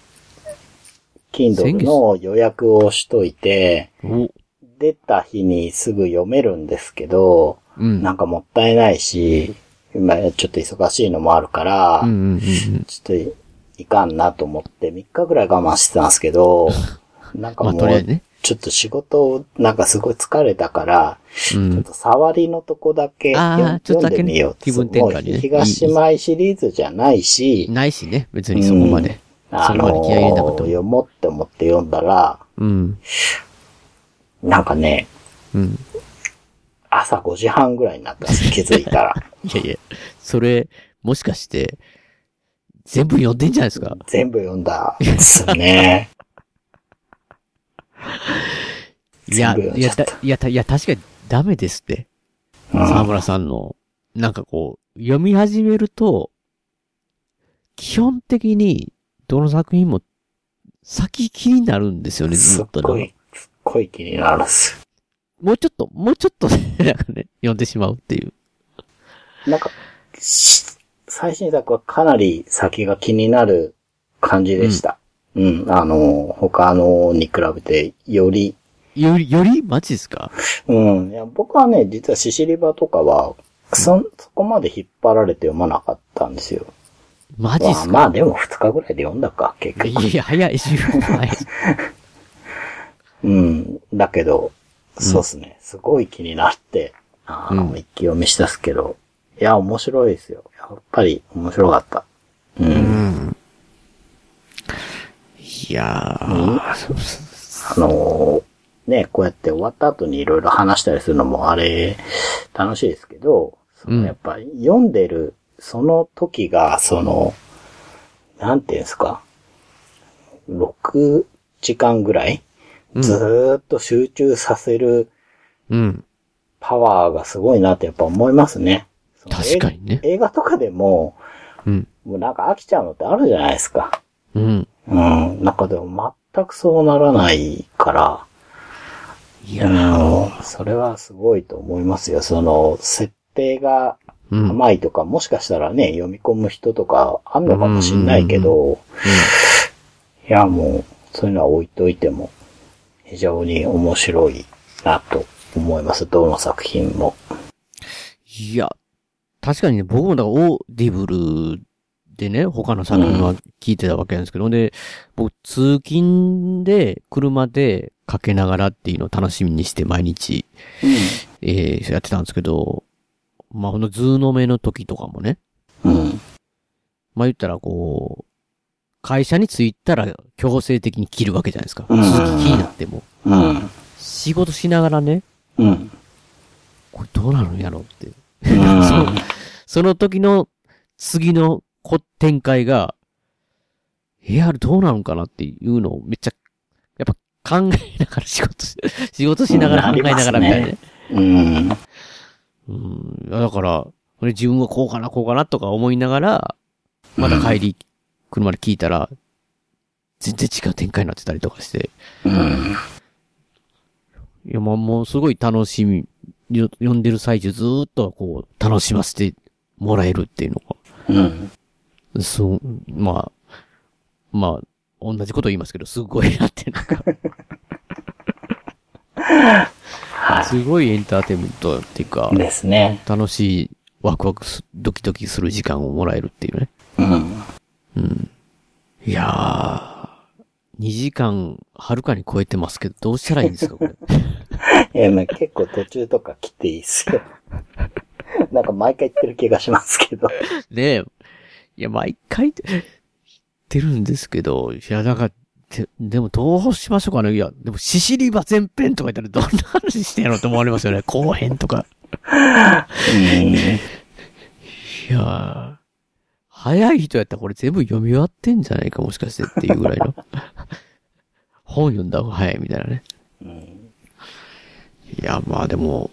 Kindle の予約をしといて、お出た日にすぐ読めるんですけど、うん。なんかもったいないし、今ちょっと忙しいのもあるから、うんうんうんうん。ちょっといかんなと思って3日ぐらい我慢してたんですけど、(laughs) なんかもうちょっと仕事、なんかすごい疲れたから、うんちょっと触りのとこだけ読ちょっとだけね読んでみよう気分転換に東前シリーズじゃないし、ないしね。別にそこまで。あそこまで気合い入れなくても。読もうって思って読んだら、うん。なんかね、うん。朝5時半ぐらいになったんです気づいたら。(laughs) いやいや、それ、もしかして、全部読んでんじゃないですか。全部読んだんですよね。いや、いや、いや、たいや、確かにダメですって。うん沢村さんの、なんかこう、読み始めると、基本的に、どの作品も、先気になるんですよね、ずすっとね。っごい、すっごい気になるんです。もうちょっと、もうちょっとね、なんかね、読んでしまうっていう。なんか、し最新作はかなり先が気になる感じでした。うん、あの、他のに比べて、より、より、よりマジですか？うん、いや僕はね、実はシシリバとかは、そん、そこまで引っ張られて読まなかったんですよ。マジっすか？まあまあでも2日ぐらいで読んだか、結局。いや、早い、十分早い。(laughs) うん。だけど、そうっすね。すごい気になって、あの、うん一気読みしたっすけど、いや、面白いですよ。やっぱり面白かった。うん。いやー、あのーね、こうやって終わった後にいろいろ話したりするのもあれ、楽しいですけど、そのやっぱ読んでる、その時が、その、なんていうんですか、6時間ぐらい、ずーっと集中させるうん。パワーがすごいなってやっぱ思いますね。確かにね映画とかでも、うん。もうなんか飽きちゃうのってあるじゃないですか。うん。うん。なんかでも全くそうならないから、いやー、それはすごいと思いますよ。その、設定がうん甘いとか、もしかしたらね、読み込む人とかあんのかもしんないけど、いや、もう、そういうのは置いといても、非常に面白いなと思います。どの作品も。いや、確かにね、僕もだからオーディブルでね、他の作品は聞いてたわけなんですけど、で、僕通勤で、車でかけながらっていうのを楽しみにして毎日、えーやってたんですけど、まあ、ほんとズーの目の時とかもね、うん。まあ言ったらこう、会社に着いたら強制的に切るわけじゃないですか。うん通勤気になっても。うん。仕事しながらね、うん。これどうなるんやろうって。うん (laughs) そのその時の次のこ展開が、AR どうなのかなっていうのをめっちゃ、やっぱ考えながら仕事し、仕事しながら考えながらみたいなね。うん。うん。だから、これ自分はこうかな、こうかなとか思いながら、まだ帰り、車で聞いたら、全然違う展開になってたりとかして。うん。いや、まあもうすごい楽しみよ読んでる最中ずーっとこう、楽しませてもらえるっていうのうん。が、そう、まあ、まあ、同じこと言いますけど、すごいなって、なんか、すごいエンターテインメントっていうか、ですね。楽しい、ワクワクす、ドキドキする時間をもらえるっていうね。うん。うん。いやー、2時間、はるかに超えてますけど、どうしたらいいんですか、これ？(laughs) いや、まあ結構途中とか切っていいっすよ。(laughs) なんか毎回言ってる気がしますけど。ねえ。いや、毎回言ってるんですけど、いや、なんか、ででもどうしましょうかね。いや、でも、シシリバ前編とか言ったらどんな話してんのと思われますよね。後編とか。(laughs) いやー、早い人やったらこれ全部読み終わってんじゃないか、もしかしてっていうぐらいの。(laughs) 本読んだ方が早いみたいなね。いや、まあでも、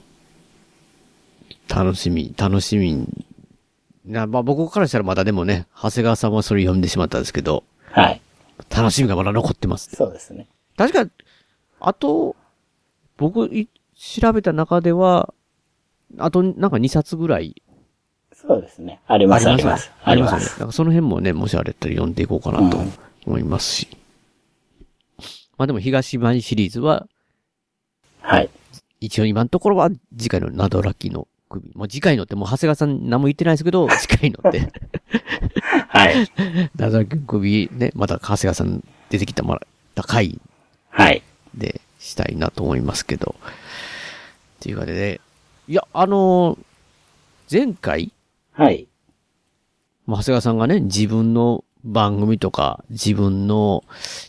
楽しみ、楽しみ。なまあ僕からしたらまだでもね、長谷川さんはそれ読んでしまったんですけど、はい。楽しみがまだ残ってます、そうですね。確か、あと、僕い調べた中では、あとなんか2冊ぐらいそうですね。あります、あります。あります。だからその辺もね、もしあれだったら読んでいこうかなと思いますし。まあでも東舞シリーズは、はい。一応今のところは次回のナドラキの首。もう次回のってもう長谷川さん何も言ってないですけど、(laughs) 次回のって。はい。ナドラキの首ね、また長谷川さん出てきたまら、回はい。でしたいなと思いますけど。っていうかで、いや、あのー前回、はい。まあ長谷川さんがね、自分の番組とか、自分の、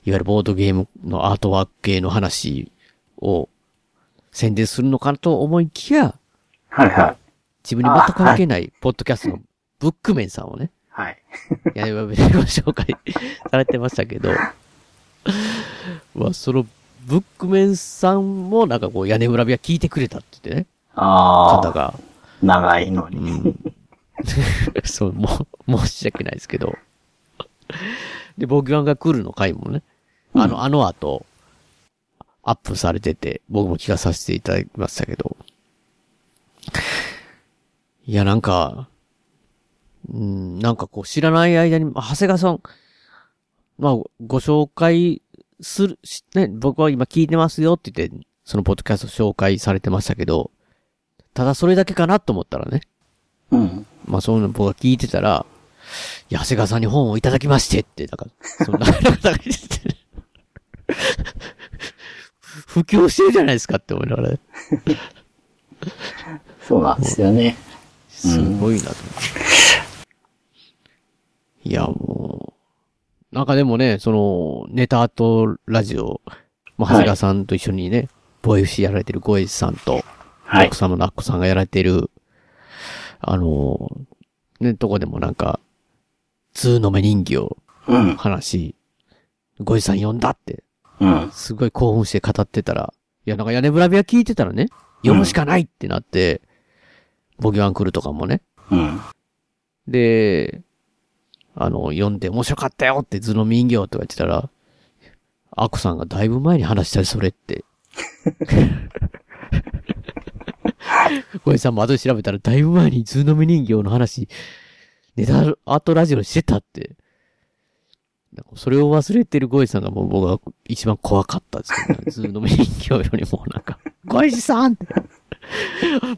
いわゆるボードゲームのアートワーク系の話を宣伝するのかなと思いきや、はいはい。自分に全く関係ないポッドキャストのブックメンさんをね、はい。(laughs) いや、ご紹介されてましたけど、まあ、そのブックメンさんもなんかこう屋根裏部屋聞いてくれたって言ってね、ああ。方が、長いのに。(laughs) そう、もう、申し訳ないですけど。で、ボギワンが来るの回もね、あの、あの後、アップされてて、僕も聞かさせていただきましたけど。いや、なんか、うん、なんかこう、知らない間に、あ長谷川さん、まあ、ご紹介する、しね、僕は今聞いてますよって言って、そのポッドキャスト紹介されてましたけど、ただそれだけかなと思ったらね、うん。まあそういうの僕が聞いてたら、いや長谷川さんに本をいただきましてって、なんか、そんな、(laughs) なんか言ってて (laughs) 布教してるじゃないですかって思いながらね、そうなんですよね。すごいなと思って。いや、もう、なんかでもね、その、ネタアートラジオ、まあ、長谷川さんと一緒にね、ボイフシやられてるゴエジさんと、はい奥様のアッコさんがやられてる、あの、ね、とこでもなんか、通の目人形、うん。話、ゴエジさん呼んだって、うん。すごい興奮して語ってたら、いや、なんか屋根ブラビア聞いてたらね、読むしかないってなって、ボギワン来るとかもね。うん。で、あの、読んで面白かったよって図の人形とか言ってたら、アコさんがだいぶ前に話したりそれって。(laughs) (laughs) これさんも後で調べたらだいぶ前に図のみ人形の話、ネタアートラジオしてたって。なんかそれを忘れてるゴイさんがもう僕は一番怖かったですけど、ね、図のみ人形よりもなんか、(laughs) ゴイジさんって。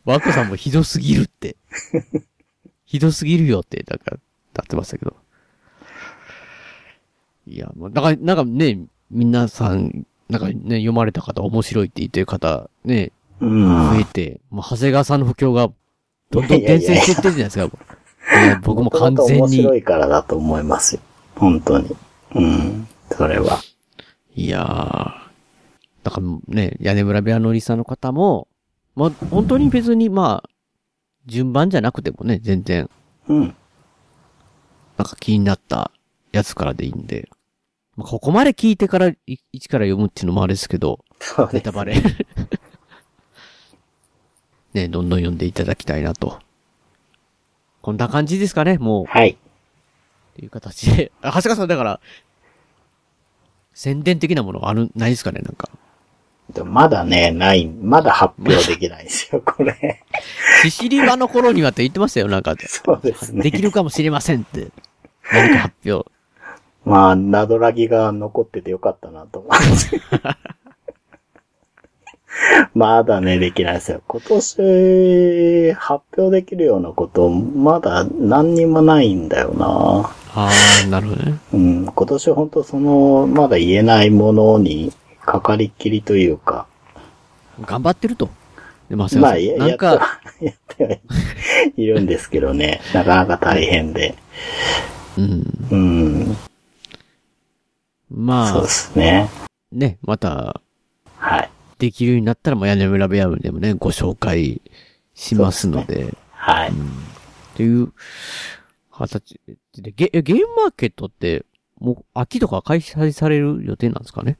マコさんもひどすぎるって。ひどすぎるよって、なんか、なってましたけど。いや、もう、なんか、なんかね、皆さん、なんかね、読まれた方、面白いって言ってる方、ね、うん増えて、もう長谷川さんの不況が、どんどん伝染してってるじゃないですか。い (laughs) や僕も完全に面白。いからだと思いますよ。本当に。うん。それは。いやー、だからね、屋根村部屋のリサの方も、まあ、本当に別にまあ、順番じゃなくてもね、全然、うん。なんか気になったやつからでいいんで、まあ、ここまで聞いてから、い一から読むっていうのもあれですけど、ネタバレ。(laughs) ね、どんどん読んでいただきたいなと。こんな感じですかね、もう。はい。っていう形で。(laughs) あ、長谷川さんだから、宣伝的なものある、ないですかね、なんか。まだね、ない、まだ発表できないんですよ、(laughs) これ。シシリバの頃にはって言ってましたよ、なんか。そうですね。できるかもしれませんって。何か発表。(laughs) まあ、ナドラギが残っててよかったなと思って。(laughs) まだね、できないですよ。今年、発表できるようなこと、まだ何にもないんだよな。ああ、なるほどね。うん、今年本当その、まだ言えないものにかかりっきりというか。頑張ってると。でまあ、まあ、やなんか、やっては (laughs) やってはいるんですけどね、なかなか大変で。うん。うん。まあ、そうですね。ね、また、はい。できるようになったら、もう屋根裏部屋でもね、ご紹介しますので。はい。っていう形で、ゲゲームマーケットって、もう秋とか開催される予定なんですかね？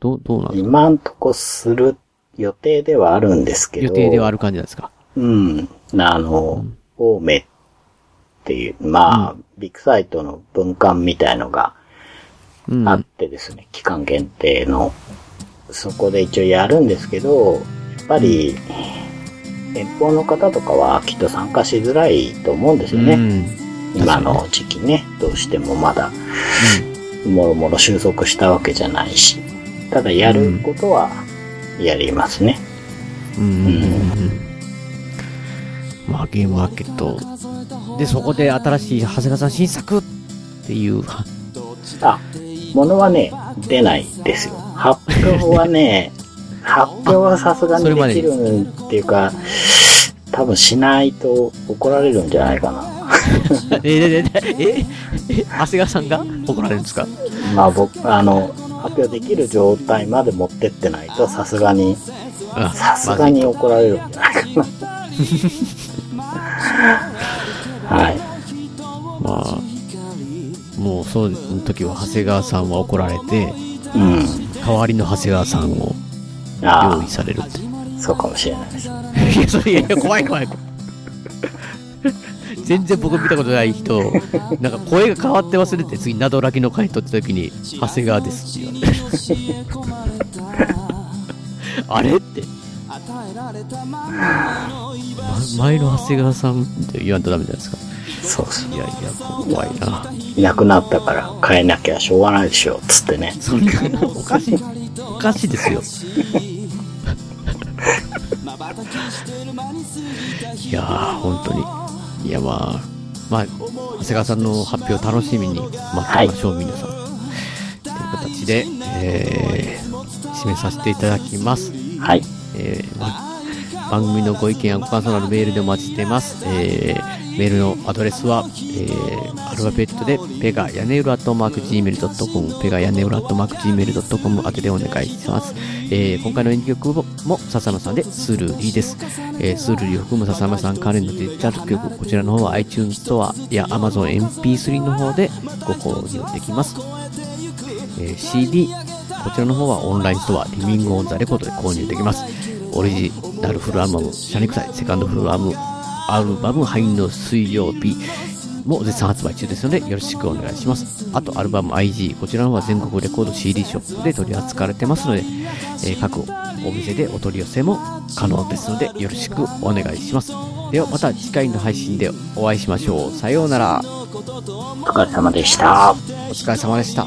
どう、どうなんですか？今んとこする予定ではあるんですけど。予定ではある感じなんですか？うん。あの、青梅っていう、まあ、ビッグサイトの分館みたいのがあってですね、期間限定の、そこで一応やるんですけど、やっぱり、遠方の方とかはきっと参加しづらいと思うんですよね。今の時期ね、どうしてもまだ、もろもろ収束したわけじゃないし、ただやることはやりますね。うん。うん。まあ、ゲームマーケット。で、そこで新しい長谷川さん新作っていう。あ、ものはね、出ないですよ。発表はね、(laughs) 発表はさすがにでできるっていうか、多分しないと怒られるんじゃないかな。え、え、え、え、え、長谷川さんが怒られるんですか？まあ僕、あの、発表できる状態まで持ってってないと、さすがに、あさすがに怒られるんじゃないかな。はい。まあ、もうそういう時は長谷川さんは怒られて、うん。代わりの長谷川さんを用意されるって。そうかもしれないです。いや、それ、いやいや、怖い怖い怖い。(laughs) 全然僕見たことない人、なんか声が変わって忘れて、次、などらきの回撮った時に、長谷川ですって言われて。(laughs) あれって。ま (laughs) 前の長谷川さんって言わんとダメじゃないですか。そうそう。いやいや、怖いな。いなくなったから変えなきゃしょうがないでしょ、つってね。そおかしい、おかしいですよ。いやー、本当に。いや、まあ、まあ、長谷川さんの発表楽しみに待ってましょう、皆さん。という形で、えー、締めさせていただきます。はい。えー、ま番組のご意見やご感想などメールでお待ちしています。えー、メールのアドレスは、えー、アルファベットで、ペガ屋根裏アットマーク Gmail.com、ペガ屋根裏アットマーク Gmail.com 宛てでお願いします。えー、今回の演技曲も、笹野さんで、スルーリーです。えー、スルーリーを含む笹野さん関連のデジタル曲、こちらの方は iTunes ストアや Amazon MP3 の方でご購入できます。えー CD、こちらの方はオンラインストア、リビングオンザレコードで購入できます。オリジナルフルアルバム、シャニクサイ、セカンドフルアルバム、アルバム、灰の水曜日も絶賛発売中ですので、よろしくお願いします。あと、アルバム IG、こちらの方は全国レコード CD ショップで取り扱われてますので、えー各お店でお取り寄せも可能ですので、よろしくお願いします。では、また次回の配信でお会いしましょう。さようなら。お疲れ様でした。お疲れ様でした。